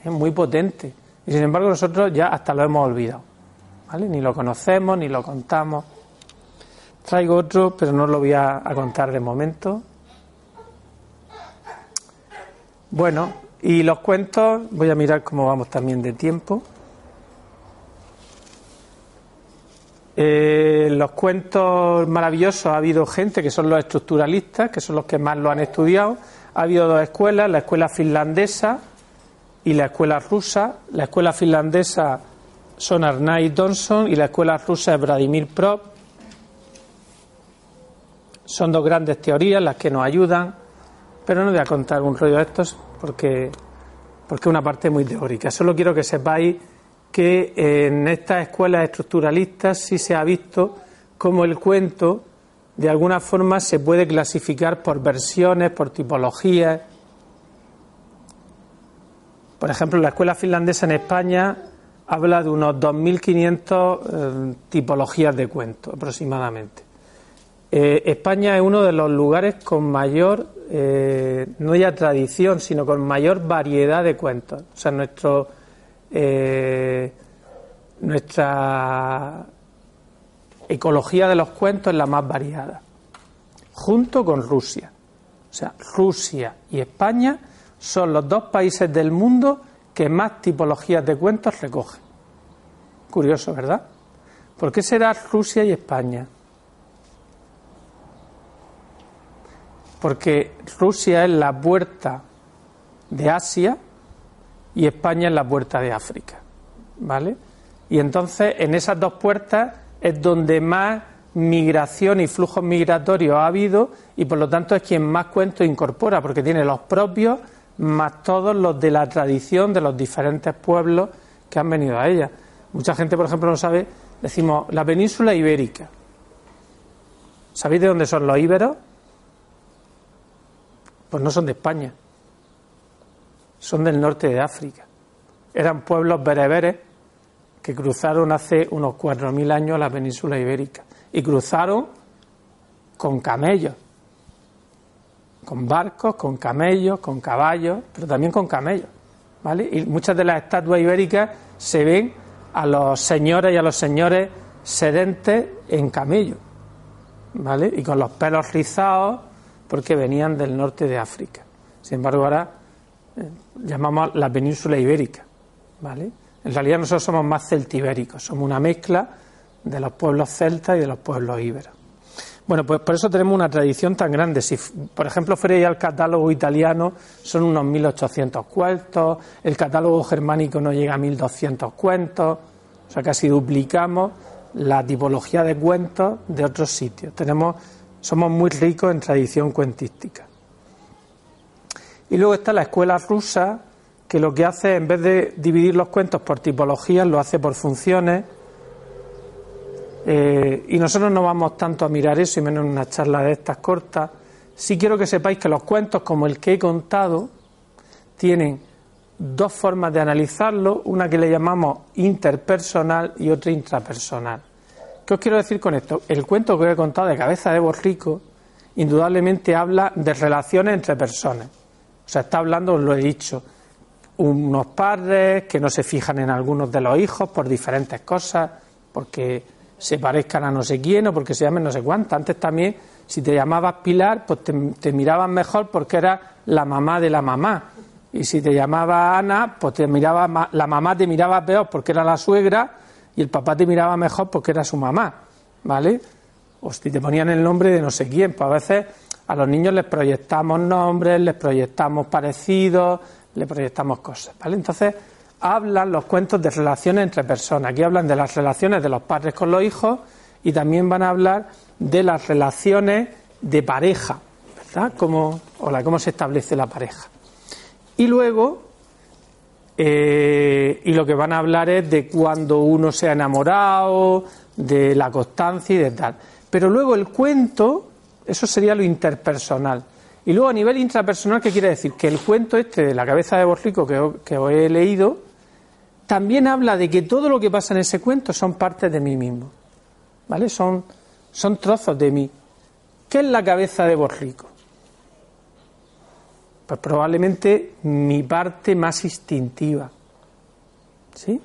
Es muy potente. Y sin embargo, nosotros ya hasta lo hemos olvidado. ¿Vale? Ni lo conocemos, ni lo contamos. Traigo otro, pero no lo voy a, a contar de momento. Bueno, y los cuentos, voy a mirar cómo vamos también de tiempo. Eh, los cuentos maravillosos ha habido gente que son los estructuralistas, que son los que más lo han estudiado. Ha habido dos escuelas, la escuela finlandesa y la escuela rusa. La escuela finlandesa son Arnay Donson y la escuela rusa es Vladimir Prop. Son dos grandes teorías las que nos ayudan, pero no voy a contar un rollo de estos porque, porque es una parte muy teórica. Solo quiero que sepáis que en estas escuelas estructuralistas sí se ha visto cómo el cuento de alguna forma se puede clasificar por versiones, por tipologías. Por ejemplo, la escuela finlandesa en España habla de unos 2.500 eh, tipologías de cuentos aproximadamente. Eh, España es uno de los lugares con mayor, eh, no ya tradición, sino con mayor variedad de cuentos. O sea, nuestro eh, nuestra ecología de los cuentos es la más variada, junto con Rusia. O sea, Rusia y España son los dos países del mundo que más tipologías de cuentos recogen. Curioso, ¿verdad? ¿Por qué será Rusia y España? Porque Rusia es la puerta de Asia y España es la puerta de África. ¿Vale? Y entonces en esas dos puertas es donde más migración y flujos migratorios ha habido y por lo tanto es quien más cuentos incorpora porque tiene los propios más todos los de la tradición de los diferentes pueblos que han venido a ella. Mucha gente, por ejemplo, no sabe, decimos la península ibérica. ¿Sabéis de dónde son los íberos? Pues no son de España son del norte de África. Eran pueblos bereberes que cruzaron hace unos 4.000 años la península ibérica. Y cruzaron con camellos, con barcos, con camellos, con caballos, pero también con camellos. ¿vale? Y muchas de las estatuas ibéricas se ven a los señores y a los señores sedentes en camello, ¿vale? Y con los pelos rizados porque venían del norte de África. Sin embargo, ahora llamamos la península ibérica. ¿vale? En realidad nosotros somos más celtibéricos, somos una mezcla de los pueblos celtas y de los pueblos íberos. Bueno, pues por eso tenemos una tradición tan grande. Si, por ejemplo, fuera al catálogo italiano, son unos 1800 cuentos, el catálogo germánico no llega a 1200 cuentos, o sea, casi duplicamos la tipología de cuentos de otros sitios. Tenemos, somos muy ricos en tradición cuentística. Y luego está la escuela rusa, que lo que hace, en vez de dividir los cuentos por tipologías, lo hace por funciones. Eh, y nosotros no vamos tanto a mirar eso, y menos en una charla de estas cortas. Sí quiero que sepáis que los cuentos, como el que he contado, tienen dos formas de analizarlo, una que le llamamos interpersonal y otra intrapersonal. ¿Qué os quiero decir con esto? El cuento que os he contado de Cabeza de Borrico indudablemente habla de relaciones entre personas. O sea, está hablando, os lo he dicho, unos padres que no se fijan en algunos de los hijos por diferentes cosas, porque se parezcan a no sé quién o porque se llamen no sé cuánto. Antes también, si te llamabas Pilar, pues te, miraban mejor porque era la mamá de la mamá. Y si te llamaba Ana, pues te miraba, la mamá te miraba peor porque era la suegra y el papá te miraba mejor porque era su mamá. ¿Vale? O si te ponían el nombre de no sé quién, pues a veces a los niños les proyectamos nombres, les proyectamos parecidos, les proyectamos cosas, ¿vale? Entonces, hablan los cuentos de relaciones entre personas. Aquí hablan de las relaciones de los padres con los hijos y también van a hablar de las relaciones de pareja, ¿verdad? Cómo, hola, cómo se establece la pareja. Y luego, eh, y lo que van a hablar es de cuando uno se ha enamorado, de la constancia y de tal. Pero luego el cuento eso sería lo interpersonal. Y luego a nivel intrapersonal, ¿qué quiere decir? Que el cuento este de la cabeza de Borrico que, os he leído, también habla de que todo lo que pasa en ese cuento son partes de mí mismo. ¿Vale? Son, son trozos de mí. ¿Qué es la cabeza de Borrico? Pues probablemente mi parte más instintiva. ¿Sí?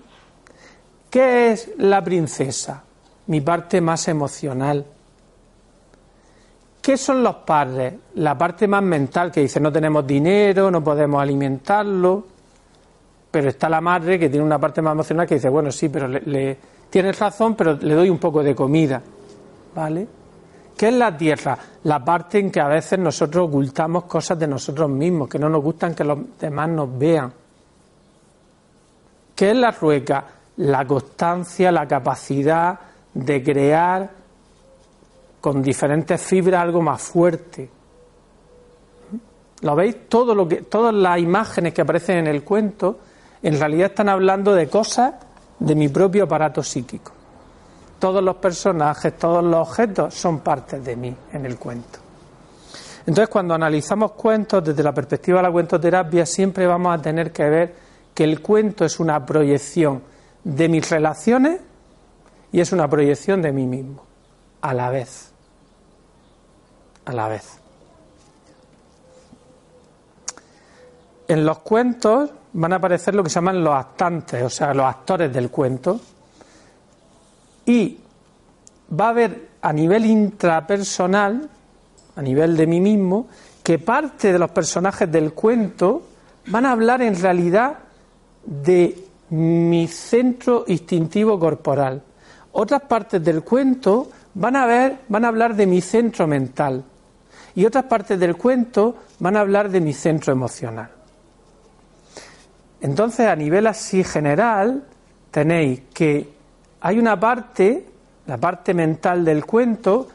¿Qué es la princesa? Mi parte más emocional ¿Qué son los padres? La parte más mental que dice no tenemos dinero, no podemos alimentarlo, pero está la madre que tiene una parte más emocional que dice, bueno, sí, pero le, le- tienes razón, pero le doy un poco de comida, ¿vale? ¿Qué es la tierra? La parte en que a veces nosotros ocultamos cosas de nosotros mismos, que no nos gustan que los demás nos vean. ¿Qué es la rueca? La constancia, la capacidad de crear con diferentes fibras algo más fuerte. ¿Lo veis? Todas las imágenes que aparecen en el cuento en realidad están hablando de cosas de mi propio aparato psíquico. Todos los personajes, todos los objetos son partes de mí en el cuento. Entonces, cuando analizamos cuentos desde la perspectiva de la cuentoterapia, siempre vamos a tener que ver que el cuento es una proyección de mis relaciones y es una proyección de mí mismo, a la vez. A la vez. En los cuentos van a aparecer lo que se llaman los actantes, o sea, los actores del cuento, y va a haber a nivel intrapersonal, a nivel de mí mismo, que parte de los personajes del cuento van a hablar en realidad de mi centro instintivo corporal. Otras partes del cuento van a van a hablar de mi centro mental. Y otras partes del cuento van a hablar de mi centro emocional. Entonces, a nivel así general, tenéis que hay una parte, la parte mental del cuento,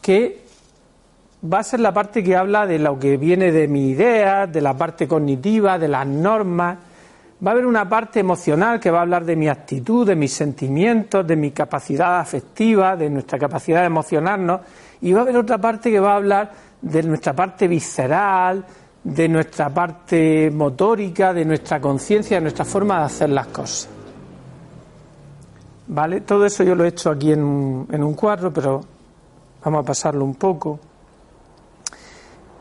que va a ser la parte que habla de lo que viene de mi idea, de la parte cognitiva, de las normas. Va a haber una parte emocional que va a hablar de mi actitud, de mis sentimientos, de mi capacidad afectiva, de nuestra capacidad de emocionarnos. Y va a haber otra parte que va a hablar de nuestra parte visceral, de nuestra parte motórica, de nuestra conciencia, de nuestra forma de hacer las cosas. ¿Vale? Todo eso yo lo he hecho aquí en, un- en un cuadro, pero vamos a pasarlo un poco.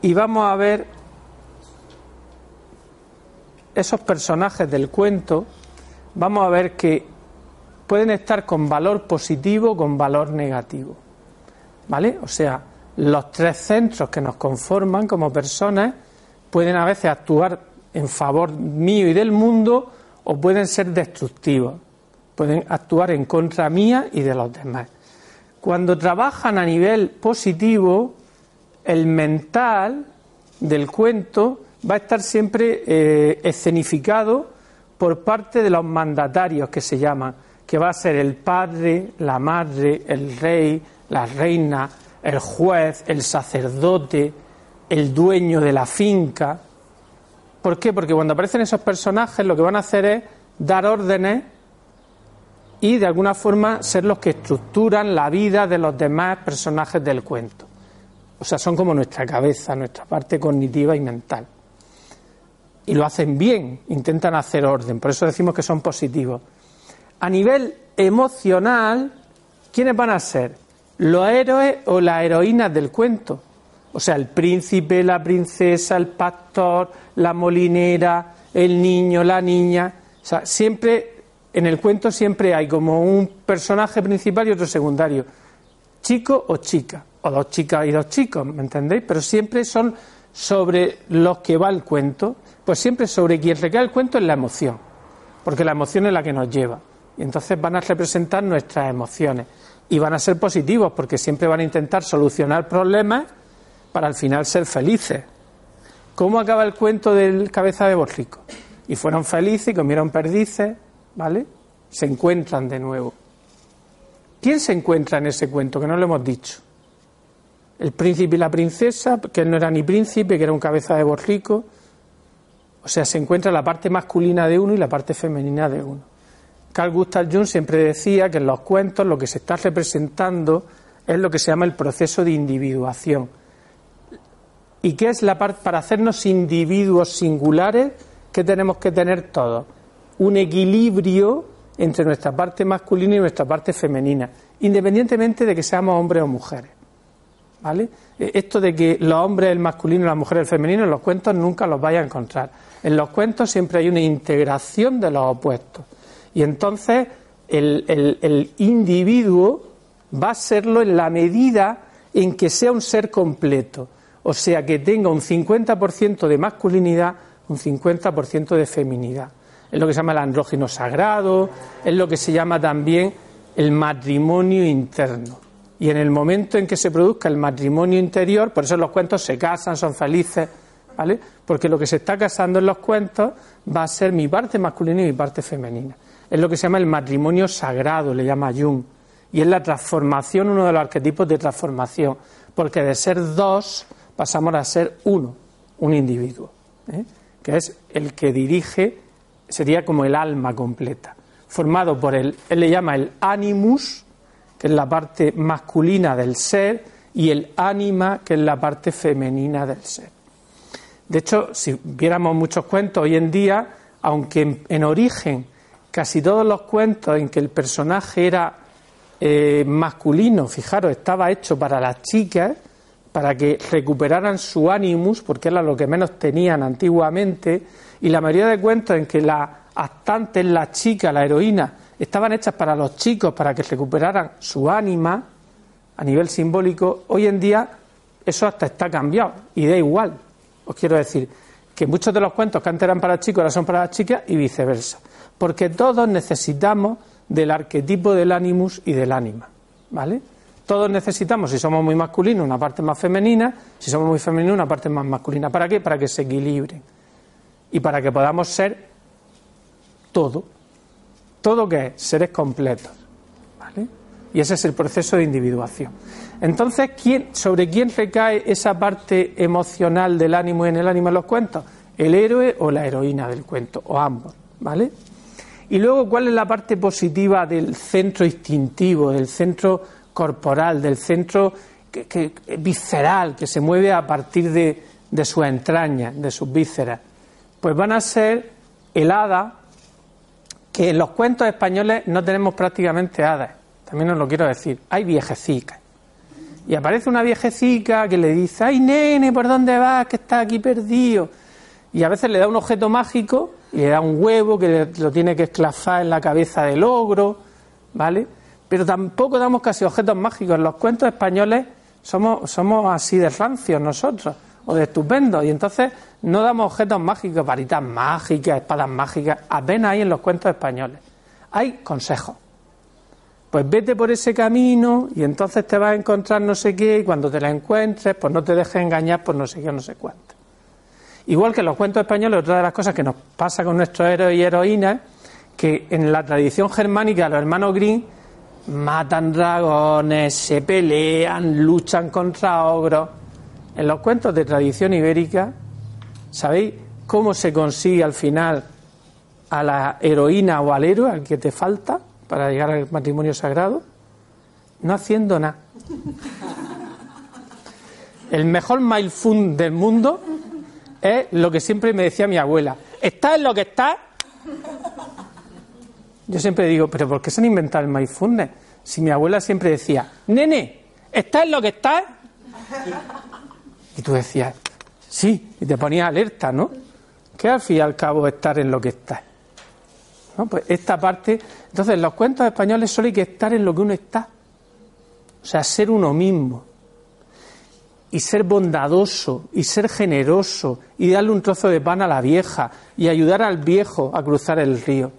Y vamos a ver esos personajes del cuento, vamos a ver que pueden estar con valor positivo con valor negativo. ¿Vale? O sea, los tres centros que nos conforman como personas pueden a veces actuar en favor mío y del mundo o pueden ser destructivos. Pueden actuar en contra mía y de los demás. Cuando trabajan a nivel positivo, el mental del cuento va a estar siempre eh, escenificado por parte de los mandatarios que se llaman, que va a ser el padre, la madre, el rey, la reina, el juez, el sacerdote, el dueño de la finca. ¿Por qué? Porque cuando aparecen esos personajes lo que van a hacer es dar órdenes y de alguna forma ser los que estructuran la vida de los demás personajes del cuento. O sea, son como nuestra cabeza, nuestra parte cognitiva y mental. Y lo hacen bien, intentan hacer orden, por eso decimos que son positivos. A nivel emocional, ¿quiénes van a ser? ¿Los héroes o las heroínas del cuento? O sea, el príncipe, la princesa, el pastor, la molinera, el niño, la niña. O sea, siempre, en el cuento siempre hay como un personaje principal y otro secundario. Chico o chica. O dos chicas y dos chicos, ¿me entendéis? Pero siempre son sobre los que va el cuento. Pues siempre sobre quien recae el cuento es la emoción. Porque la emoción es la que nos lleva. Y entonces van a representar nuestras emociones. Y van a ser positivos porque siempre van a intentar solucionar problemas para al final ser felices. ¿Cómo acaba el cuento del cabeza de borrico? Y fueron felices y comieron perdices, ¿vale? Se encuentran de nuevo. ¿Quién se encuentra en ese cuento? Que no lo hemos dicho. El príncipe y la princesa, que él no era ni príncipe, que era un cabeza de borrico. O sea, se encuentra la parte masculina de uno y la parte femenina de uno. Carl Gustav Jung siempre decía que en los cuentos lo que se está representando es lo que se llama el proceso de individuación. ¿Y qué es la parte para hacernos individuos singulares? que tenemos que tener todos? Un equilibrio entre nuestra parte masculina y nuestra parte femenina, independientemente de que seamos hombres o mujeres. ¿Vale? Eh, Esto de que los hombres el masculino y las mujeres el femenino en los cuentos nunca los vais a encontrar. En los cuentos siempre hay una integración de los opuestos. Y entonces el, el- el individuo va a serlo en la medida en que sea un ser completo, o sea, que tenga un 50% de masculinidad, un 50% de feminidad. Es lo que se llama el andrógeno sagrado, es lo que se llama también el matrimonio interno. Y en el momento en que se produzca el matrimonio interior, por eso los cuentos se casan, son felices, ¿vale? Porque lo que se está casando en los cuentos va a ser mi parte masculina y mi parte femenina. Es lo que se llama el matrimonio sagrado, le llama Jung. Y es la transformación, uno de los arquetipos de transformación. Porque de ser dos pasamos a ser uno, un individuo. ¿eh? Que es el que dirige, sería como el alma completa. Formado por el, él le llama el animus, que es la parte masculina del ser, y el ánima, que es la parte femenina del ser. De hecho, si viéramos muchos cuentos hoy en día, aunque en, origen casi todos los cuentos en que el personaje era eh, masculino, fijaros, estaba hecho para las chicas, para que recuperaran su animus, porque era lo que menos tenían antiguamente, y la mayoría de cuentos en que la actante, la chica, la heroína, estaban hechas para los chicos, para que recuperaran su ánima a nivel simbólico, hoy en día eso hasta está cambiado y da igual. Os quiero decir que muchos de los cuentos que antes eran para chicos ahora son para las chicas y viceversa. Porque todos necesitamos del arquetipo del animus y del ánima. ¿Vale? Todos necesitamos, si somos muy masculinos, una parte más femenina, si somos muy femeninos, una parte más masculina. ¿Para qué? Para que se equilibren. Y para que podamos ser todo. Todo que es seres completos. ¿Vale? Y ese es el proceso de individuación. Entonces, ¿quién, ¿sobre quién recae esa parte emocional del ánimo y en el ánimo en los cuentos? ¿El héroe o la heroína del cuento? O ambos. ¿Vale? Y luego, ¿cuál es la parte positiva del centro instintivo, del centro corporal, del centro visceral, que se mueve a partir de, de sus entrañas, de sus vísceras? Pues van a ser el hada, que en los cuentos españoles no tenemos prácticamente hadas, también os lo quiero decir, hay viejecicas. Y aparece una viejecica que le dice, ay nene, ¿por dónde vas? Que está aquí perdido. Y a veces le da un objeto mágico y le da un huevo que lo tiene que esclavar en la cabeza del ogro, ¿vale? Pero tampoco damos casi objetos mágicos. En los cuentos españoles somos, somos así de rancios nosotros, o de estupendos, y entonces no damos objetos mágicos, varitas mágicas, espadas mágicas, apenas hay en los cuentos españoles. Hay consejos. Pues vete por ese camino y entonces te vas a encontrar no sé qué y cuando te la encuentres, pues no te dejes engañar por no sé qué no sé cuánto. Igual que en los cuentos españoles, otra de las cosas que nos pasa con nuestros héroes y heroínas, que en la tradición germánica los hermanos Grimm matan dragones, se pelean, luchan contra ogros. En los cuentos de tradición ibérica, ¿sabéis cómo se consigue al final a la heroína o al héroe al que te falta para llegar al matrimonio sagrado? No haciendo nada. El mejor mindful del mundo es lo que siempre me decía mi abuela. ¿Estás en lo que estás? Yo siempre digo, ¿pero por qué se han inventado el mindfulness? Si mi abuela siempre decía, nene, ¿estás en lo que estás? Y tú decías, sí, y te ponías alerta, ¿no? Que al fin y al cabo estar en lo que estás. ¿No? Pues esta parte, entonces los cuentos españoles solo hay que estar en lo que uno está. O sea, ser uno mismo y ser bondadoso y ser generoso y darle un trozo de pan a la vieja y ayudar al viejo a cruzar el río.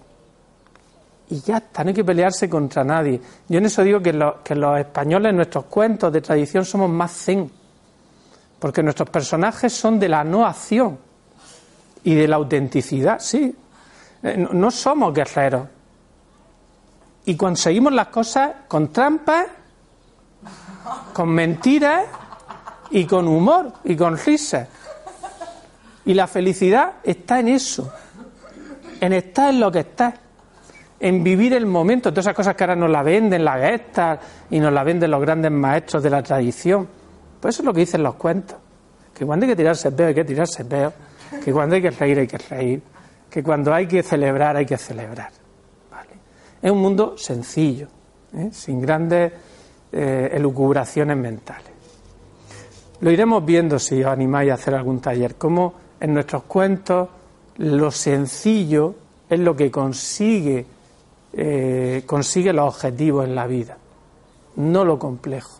Y ya está, no hay que pelearse contra nadie. Yo en eso digo que, que los españoles, en nuestros cuentos de tradición, somos más zen, porque nuestros personajes son de la no acción y de la autenticidad, sí. Eh, no somos guerreros. Y conseguimos las cosas con trampas, con mentiras y con humor y con risas. Y la felicidad está en eso, en estar en lo que estás, en vivir el momento, todas esas cosas que ahora nos la venden las gestas y nos la venden los grandes maestros de la tradición. Pues eso es lo que dicen los cuentos, que cuando hay que tirarse peo hay que tirarse peo, que cuando hay que reír hay que reír, que cuando hay que celebrar hay que celebrar. ¿vale? Es un mundo sencillo, ¿eh? sin grandes eh, elucubraciones mentales. Lo iremos viendo si os animáis a hacer algún taller, cómo en nuestros cuentos lo sencillo es lo que consigue, eh, consigue los objetivos en la vida, no lo complejo.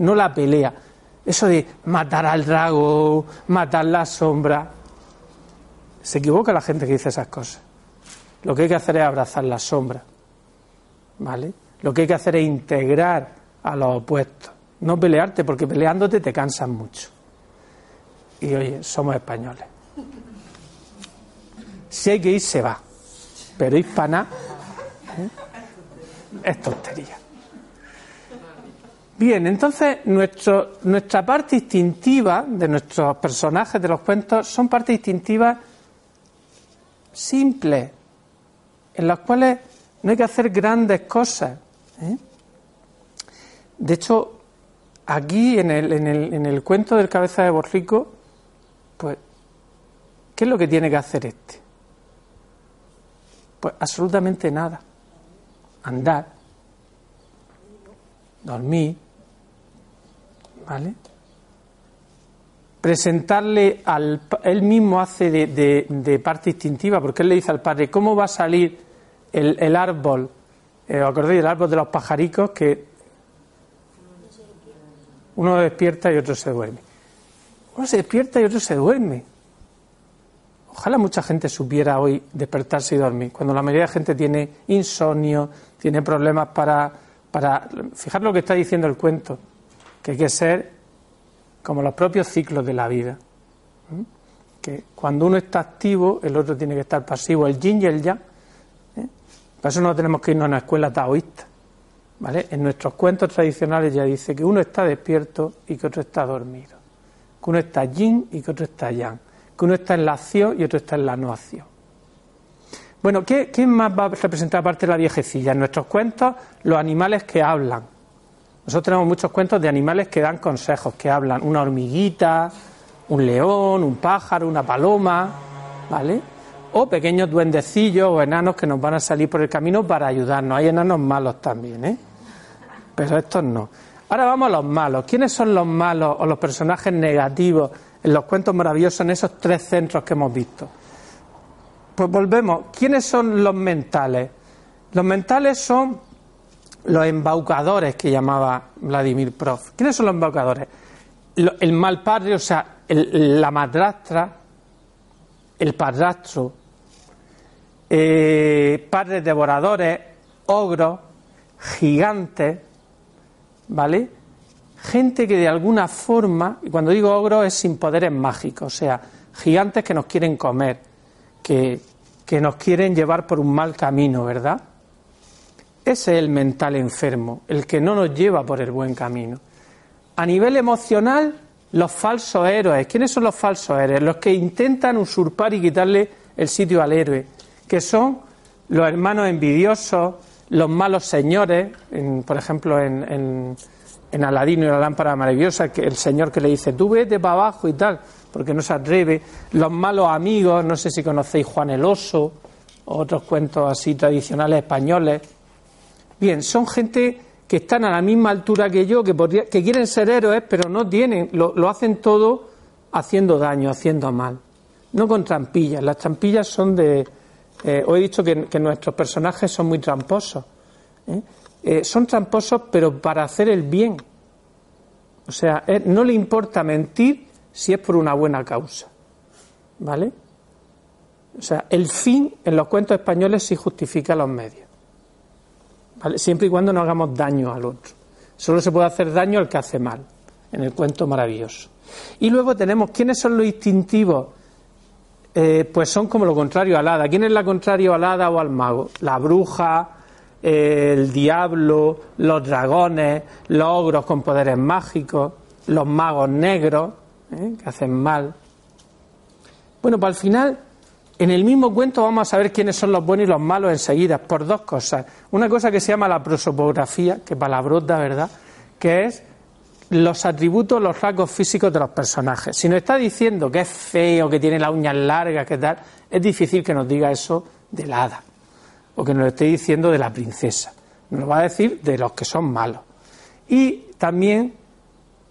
no la pelea. Eso de matar al dragón, matar la sombra. Se equivoca la gente que dice esas cosas. Lo que hay que hacer es abrazar la sombra. ¿Vale? Lo que hay que hacer es integrar a los opuestos. No pelearte, porque peleándote te cansas mucho. Y oye, somos españoles. Si hay que ir, se va. Pero hispana ¿eh? es tontería. Bien, entonces nuestro, nuestra parte instintiva de nuestros personajes de los cuentos son partes instintivas simples, en las cuales no hay que hacer grandes cosas. ¿eh? De hecho, aquí en el, en, el, en el cuento del cabeza de borrico, pues, ¿qué es lo que tiene que hacer este? Pues absolutamente nada. Andar, dormir, Presentarle al. Él mismo hace de, parte instintiva, porque él le dice al padre: ¿Cómo va a salir el, el árbol? Eh, ¿Os acordáis del árbol de los pajaricos? Que uno despierta y otro se duerme. Uno se despierta y otro se duerme. Ojalá mucha gente supiera hoy despertarse y dormir, cuando la mayoría de gente tiene insomnio, tiene problemas para, para... Fijar lo que está diciendo el cuento, que hay que ser como los propios ciclos de la vida. Que cuando uno está activo, el otro tiene que estar pasivo, el yin y el yang. ¿eh? Para eso no tenemos que irnos a una escuela taoísta. ¿vale? En nuestros cuentos tradicionales ya dice que uno está despierto y que otro está dormido. Que uno está yin y que otro está yang que uno está en la acción y otro está en la no acción. Bueno, ¿qué, ¿quién más va a representar aparte de la viejecilla? En nuestros cuentos, los animales que hablan. Nosotros tenemos muchos cuentos de animales que dan consejos, que hablan. Una hormiguita, un león, un pájaro, una paloma, ¿vale? O pequeños duendecillos o enanos que nos van a salir por el camino para ayudarnos. Hay enanos malos también, ¿eh? Pero estos no. Ahora vamos a los malos. ¿Quiénes son los malos o los personajes negativos en los cuentos maravillosos en esos tres centros que hemos visto. Pues volvemos. ¿Quiénes son los mentales? Los mentales son los embaucadores que llamaba Vladimir Prof. ¿Quiénes son los embaucadores? El mal padre, o sea, el, la madrastra, el padrastro, eh, padres devoradores, ogros, gigantes, ¿vale? gente que de alguna forma, y cuando digo ogro es sin poderes mágicos, o sea, gigantes que nos quieren comer, que, que nos quieren llevar por un mal camino, ¿verdad? Ese es el mental enfermo, el que no nos lleva por el buen camino. A nivel emocional, los falsos héroes. ¿Quiénes son los falsos héroes? Los que intentan usurpar y quitarle el sitio al héroe, que son los hermanos envidiosos, los malos señores, por ejemplo, en en Aladino y la lámpara maravillosa, que el señor que le dice, tú vete para abajo y tal, porque no se atreve. Los malos amigos, no sé si conocéis Juan el Oso, otros cuentos así tradicionales españoles. Bien, son gente que están a la misma altura que yo, que, quieren ser héroes, pero no tienen, lo, hacen todo haciendo daño, haciendo mal. No con trampillas. Las trampillas son de. Eh, he dicho que, nuestros personajes son muy tramposos. ¿eh? Eh, son tramposos pero para hacer el bien. O sea, no le importa mentir si es por una buena causa. ¿Vale? O sea, el fin en los cuentos españoles sí justifica los medios. Siempre y cuando no hagamos daño al otro. Solo se puede hacer daño al que hace mal, en el cuento maravilloso. Y luego tenemos, ¿quiénes son los instintivos? Eh, pues son como lo contrario al hada. ¿Quién es la contrario al hada o al mago? La bruja, el diablo, los dragones, los ogros con poderes mágicos, los magos negros, ¿eh? que hacen mal. Bueno, pues al final, en el mismo cuento vamos a saber quiénes son los buenos y los malos enseguida, por dos cosas. Una cosa que se llama la prosopografía, que palabrota, ¿verdad? Que es los atributos, los rasgos físicos de los personajes. Si nos está diciendo que es feo, que tiene las uñas largas, que tal, es difícil que nos diga eso del hada o que nos lo esté diciendo de la princesa. Nos lo va a decir de los que son malos. Y también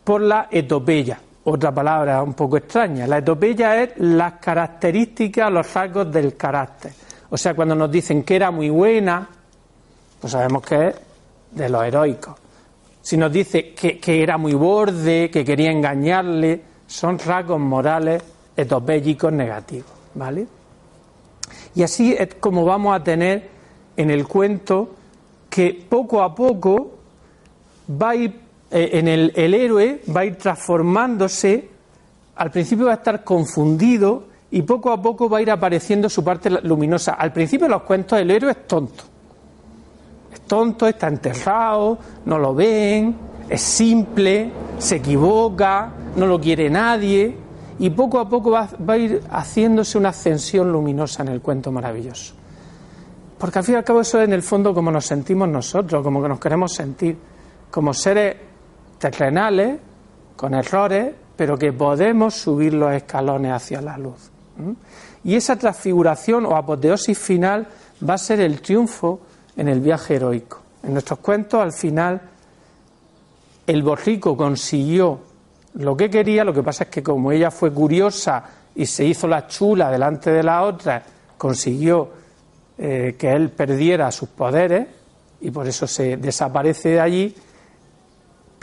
por la etopeya, otra palabra un poco extraña. La etopeya es las características, los rasgos del carácter. O sea, cuando nos dicen que era muy buena, pues sabemos que es de los heroicos. si nos dice que, que era muy borde, que quería engañarle, son rasgos morales etopélicos negativos, ¿vale? Y así es como vamos a tener en el cuento que poco a poco va a ir, eh, en el, héroe va a ir transformándose, al principio va a estar confundido y poco a poco va a ir apareciendo su parte luminosa. Al principio de los cuentos el héroe es tonto. Es tonto, está enterrado, no lo ven, es simple, se equivoca, no lo quiere nadie y poco a poco va, va, a ir haciéndose una ascensión luminosa en el cuento maravilloso. Porque al fin y al cabo eso es en el fondo como nos sentimos nosotros, como que nos queremos sentir, como seres terrenales, con errores, pero que podemos subir los escalones hacia la luz. Y esa transfiguración o apoteosis final va a ser el triunfo en el viaje heroico. En nuestros cuentos, al final, el borrico consiguió lo que quería, lo que pasa es que como ella fue curiosa y se hizo la chula delante de la otra, consiguió eh, que él perdiera sus poderes y por eso se desaparece de allí,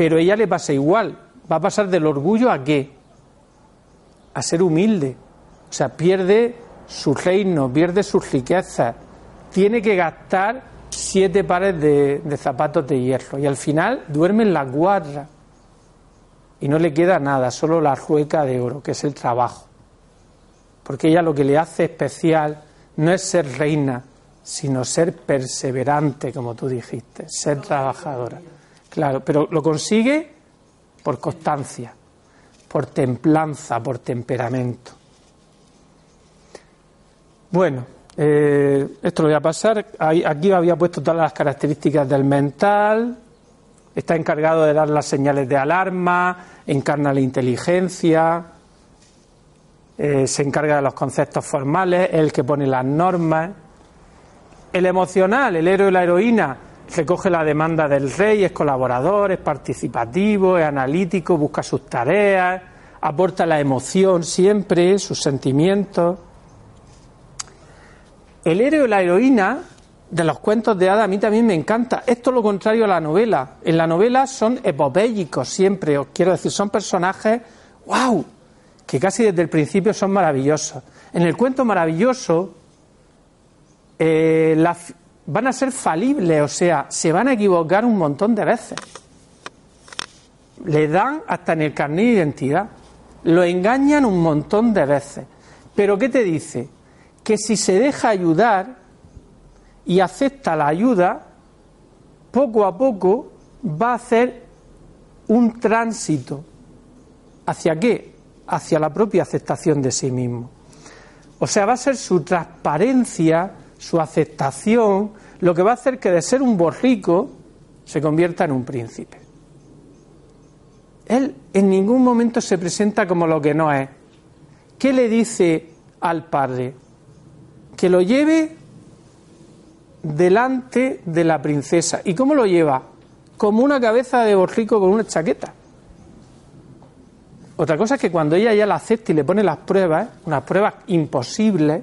pero ella le pasa igual, va a pasar del orgullo a qué? A ser humilde, o sea, pierde su reino, pierde sus riquezas, tiene que gastar siete pares de, zapatos de hierro y al final duerme en la guarda y no le queda nada, solo la rueca de oro, que es el trabajo. Porque ella lo que le hace especial no es ser reina, sino ser perseverante, como tú dijiste, ser trabajadora. Claro, pero lo consigue por constancia, por templanza, por temperamento. Bueno, eh, esto lo voy a pasar. Aquí había puesto todas las características del mental. Está encargado de dar las señales de alarma, encarna la inteligencia, eh, se encarga de los conceptos formales, es el que pone las normas. El emocional, el héroe y la heroína, recoge la demanda del rey, es colaborador, es participativo, es analítico, busca sus tareas, aporta la emoción siempre, sus sentimientos. El héroe y la heroína de los cuentos de hadas a mí también me encanta. Esto es lo contrario a la novela. En la novela son epopélicos siempre, os quiero decir, son personajes, wow, que casi desde el principio son maravillosos. En el cuento maravilloso eh, la, van a ser falibles, o sea, se van a equivocar un montón de veces. Le dan hasta en el carnet de identidad. Lo engañan un montón de veces. Pero ¿qué te dice? Que si se deja ayudar, y acepta la ayuda, poco a poco va a hacer un tránsito. ¿Hacia qué? Hacia la propia aceptación de sí mismo. O sea, va a ser su transparencia, su aceptación, lo que va a hacer que de ser un borrico se convierta en un príncipe. Él en ningún momento se presenta como lo que no es. ¿Qué le dice al padre? Que lo lleve delante de la princesa. ¿Y cómo lo lleva? Como una cabeza de borrico con una chaqueta. Otra cosa es que cuando ella ya la acepta y le pone las pruebas, unas pruebas imposibles,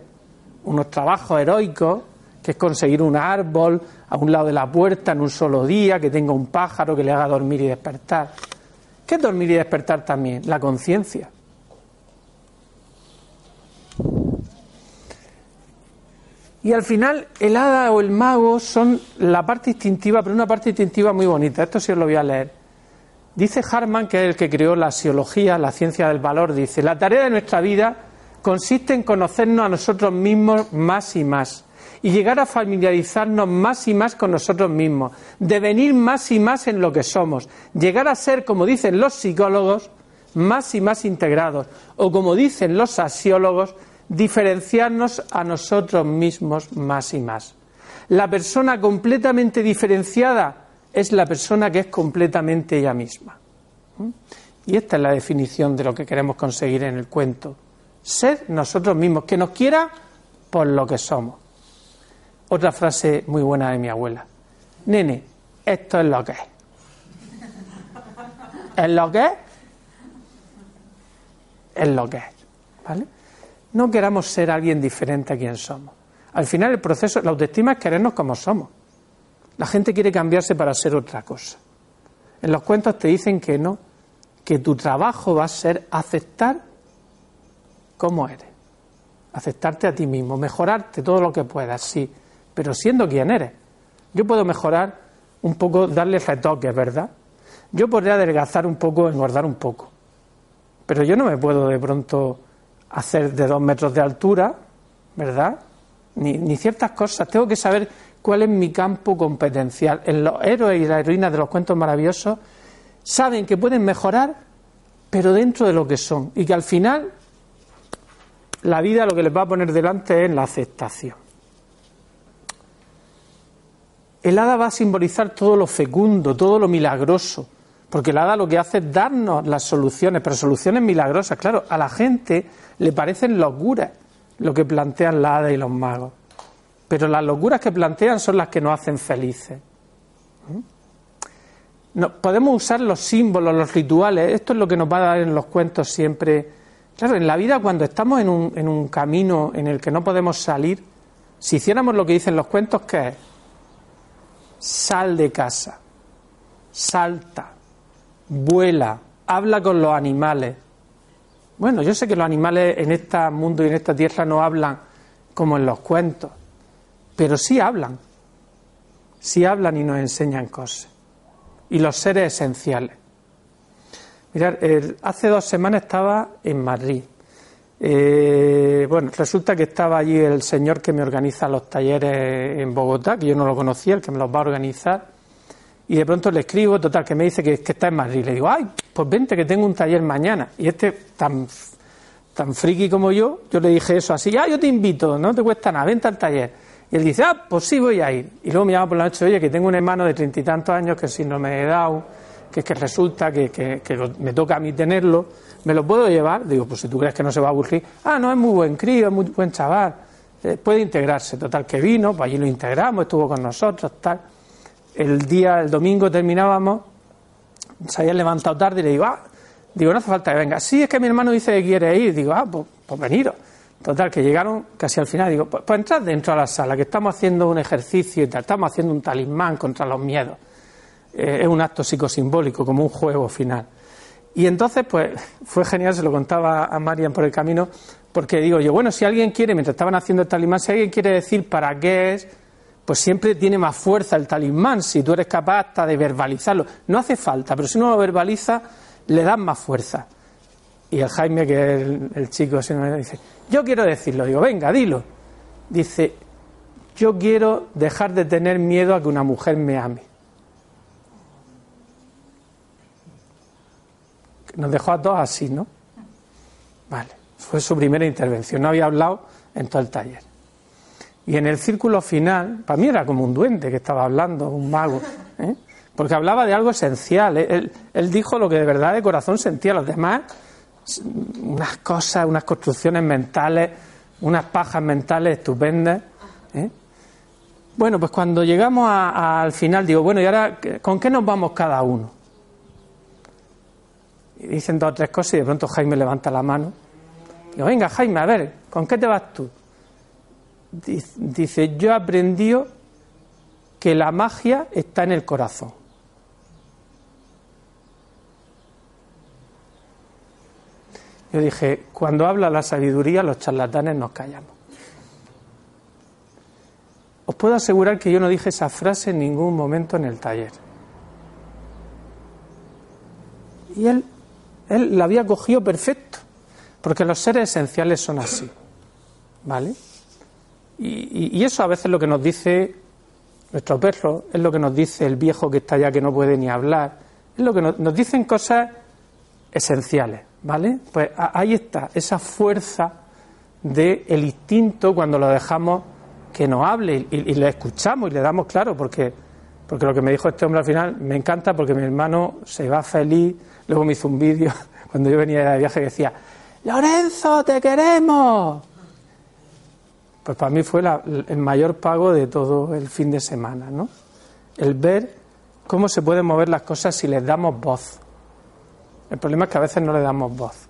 unos trabajos heroicos, que es conseguir un árbol a un lado de la puerta en un solo día, que tenga un pájaro que le haga dormir y despertar. ¿Qué es dormir y despertar también? La conciencia. Y al final el hada o el mago son la parte instintiva, pero una parte instintiva muy bonita. Esto sí os lo voy a leer. Dice Harman, que es el que creó la psicología, la ciencia del valor, dice, la tarea de nuestra vida consiste en conocernos a nosotros mismos más y más y llegar a familiarizarnos más y más con nosotros mismos, devenir más y más en lo que somos, llegar a ser, como dicen los psicólogos, más y más integrados, o como dicen los asiólogos, diferenciarnos a nosotros mismos más y más. La persona completamente diferenciada es la persona que es completamente ella misma. ¿Mm? Y esta es la definición de lo que queremos conseguir en el cuento. Ser nosotros mismos, que nos quiera por lo que somos. Otra frase muy buena de mi abuela. Nene, esto es lo que es. ¿Es lo que es? Es lo que es. ¿Vale? No queramos ser alguien diferente a quien somos. Al final el proceso, la autoestima es querernos como somos. La gente quiere cambiarse para ser otra cosa. En los cuentos te dicen que no, que tu trabajo va a ser aceptar cómo eres, aceptarte a ti mismo, mejorarte todo lo que puedas, sí, pero siendo quien eres. Yo puedo mejorar un poco, darle retoques, ¿verdad? Yo podría adelgazar un poco, engordar un poco, pero yo no me puedo de pronto hacer de dos metros de altura, ¿verdad? Ni, ciertas cosas. Tengo que saber cuál es mi campo competencial. En los héroes y las heroínas de los cuentos maravillosos saben que pueden mejorar, pero dentro de lo que son. Y que al final la vida lo que les va a poner delante es la aceptación. El hada va a simbolizar todo lo fecundo, todo lo milagroso, porque el hada lo que hace es darnos las soluciones, pero soluciones milagrosas. Claro, a la gente le parecen locuras lo que plantean la hada y los magos, pero las locuras que plantean son las que nos hacen felices. ¿Mm? No, podemos usar los símbolos, los rituales, esto es lo que nos va a dar en los cuentos siempre Claro, en la vida cuando estamos en un, en un camino en el que no podemos salir, si hiciéramos lo que dicen los cuentos, ¿qué es? Sal de casa, salta, vuela, habla con los animales. Bueno, yo sé que los animales en este mundo y en esta tierra no hablan como en los cuentos, pero sí hablan, sí hablan y nos enseñan cosas. Y los seres esenciales. Mirad, hace dos semanas estaba en Madrid. Eh, bueno, resulta que estaba allí el señor que me organiza los talleres en Bogotá, que yo no lo conocía, el que me los va a organizar. Y de pronto le escribo, total, que me dice que, está en Madrid. Le digo, ay, pues vente que tengo un taller mañana. Y este, tan, tan friki como yo, yo le dije eso así, ah, yo te invito, no te cuesta nada, vente al taller. Y él dice, ah, pues sí voy a ir. Y luego me llama por la noche, oye, que tengo un hermano de treinta y tantos años que si no me he dado que es que resulta que, me toca a mí tenerlo, ¿me lo puedo llevar? Digo, pues si tú crees que no se va a aburrir, ah, no, es muy buen crío, es muy buen chaval, eh, puede integrarse. Total, que vino, pues allí lo integramos, estuvo con nosotros, tal. El día, el domingo terminábamos, se había levantado tarde y le digo, ah, digo, no hace falta que venga. Sí, es que mi hermano dice que quiere ir, digo, ah, pues, pues veniros. Total, que llegaron casi al final, digo, pues, pues entrad dentro a la sala, que estamos haciendo un ejercicio estamos haciendo un talismán contra los miedos. Eh, es un acto psicosimbólico, como un juego final. Y entonces, pues, fue genial, se lo contaba a Marian por el camino, porque digo yo, bueno, si alguien quiere, mientras estaban haciendo el talismán, si alguien quiere decir para qué es, pues siempre tiene más fuerza el talismán, si tú eres capaz hasta de verbalizarlo. No hace falta, pero si uno lo verbaliza, le das más fuerza. Y el Jaime, que es el, chico, dice, yo quiero decirlo, digo, venga, dilo. Dice, yo quiero dejar de tener miedo a que una mujer me ame. Nos dejó a todos así, ¿no? Vale, fue su primera intervención, no había hablado en todo el taller. Y en el círculo final, para mí era como un duende que estaba hablando, un mago, ¿eh? porque hablaba de algo esencial. Él, él, dijo lo que de verdad de corazón sentía, los demás, unas cosas, unas construcciones mentales, unas pajas mentales estupendas. ¿eh? Bueno, pues cuando llegamos al final, digo, bueno, ¿y ahora con qué nos vamos cada uno? Dicen dos o tres cosas y de pronto Jaime levanta la mano. Digo, venga Jaime, a ver, ¿con qué te vas tú? Dice, yo he aprendido que la magia está en el corazón. Yo dije, cuando habla la sabiduría, los charlatanes nos callamos. Os puedo asegurar que yo no dije esa frase en ningún momento en el taller. Y él él la había cogido perfecto, porque los seres esenciales son así. ¿Vale? Y, eso a veces es lo que nos dice nuestro perro, es lo que nos dice el viejo que está allá que no puede ni hablar, es lo que nos, dicen cosas esenciales, ¿vale? Pues ahí está, esa fuerza del el instinto cuando lo dejamos que nos hable y, y, le escuchamos y le damos claro, porque, porque lo que me dijo este hombre al final me encanta porque mi hermano se va feliz, Luego me hizo un vídeo cuando yo venía de viaje que decía, Lorenzo, te queremos. Pues para mí fue el mayor pago de todo el fin de semana, ¿no? El ver cómo se pueden mover las cosas si les damos voz. El problema es que a veces no le damos voz.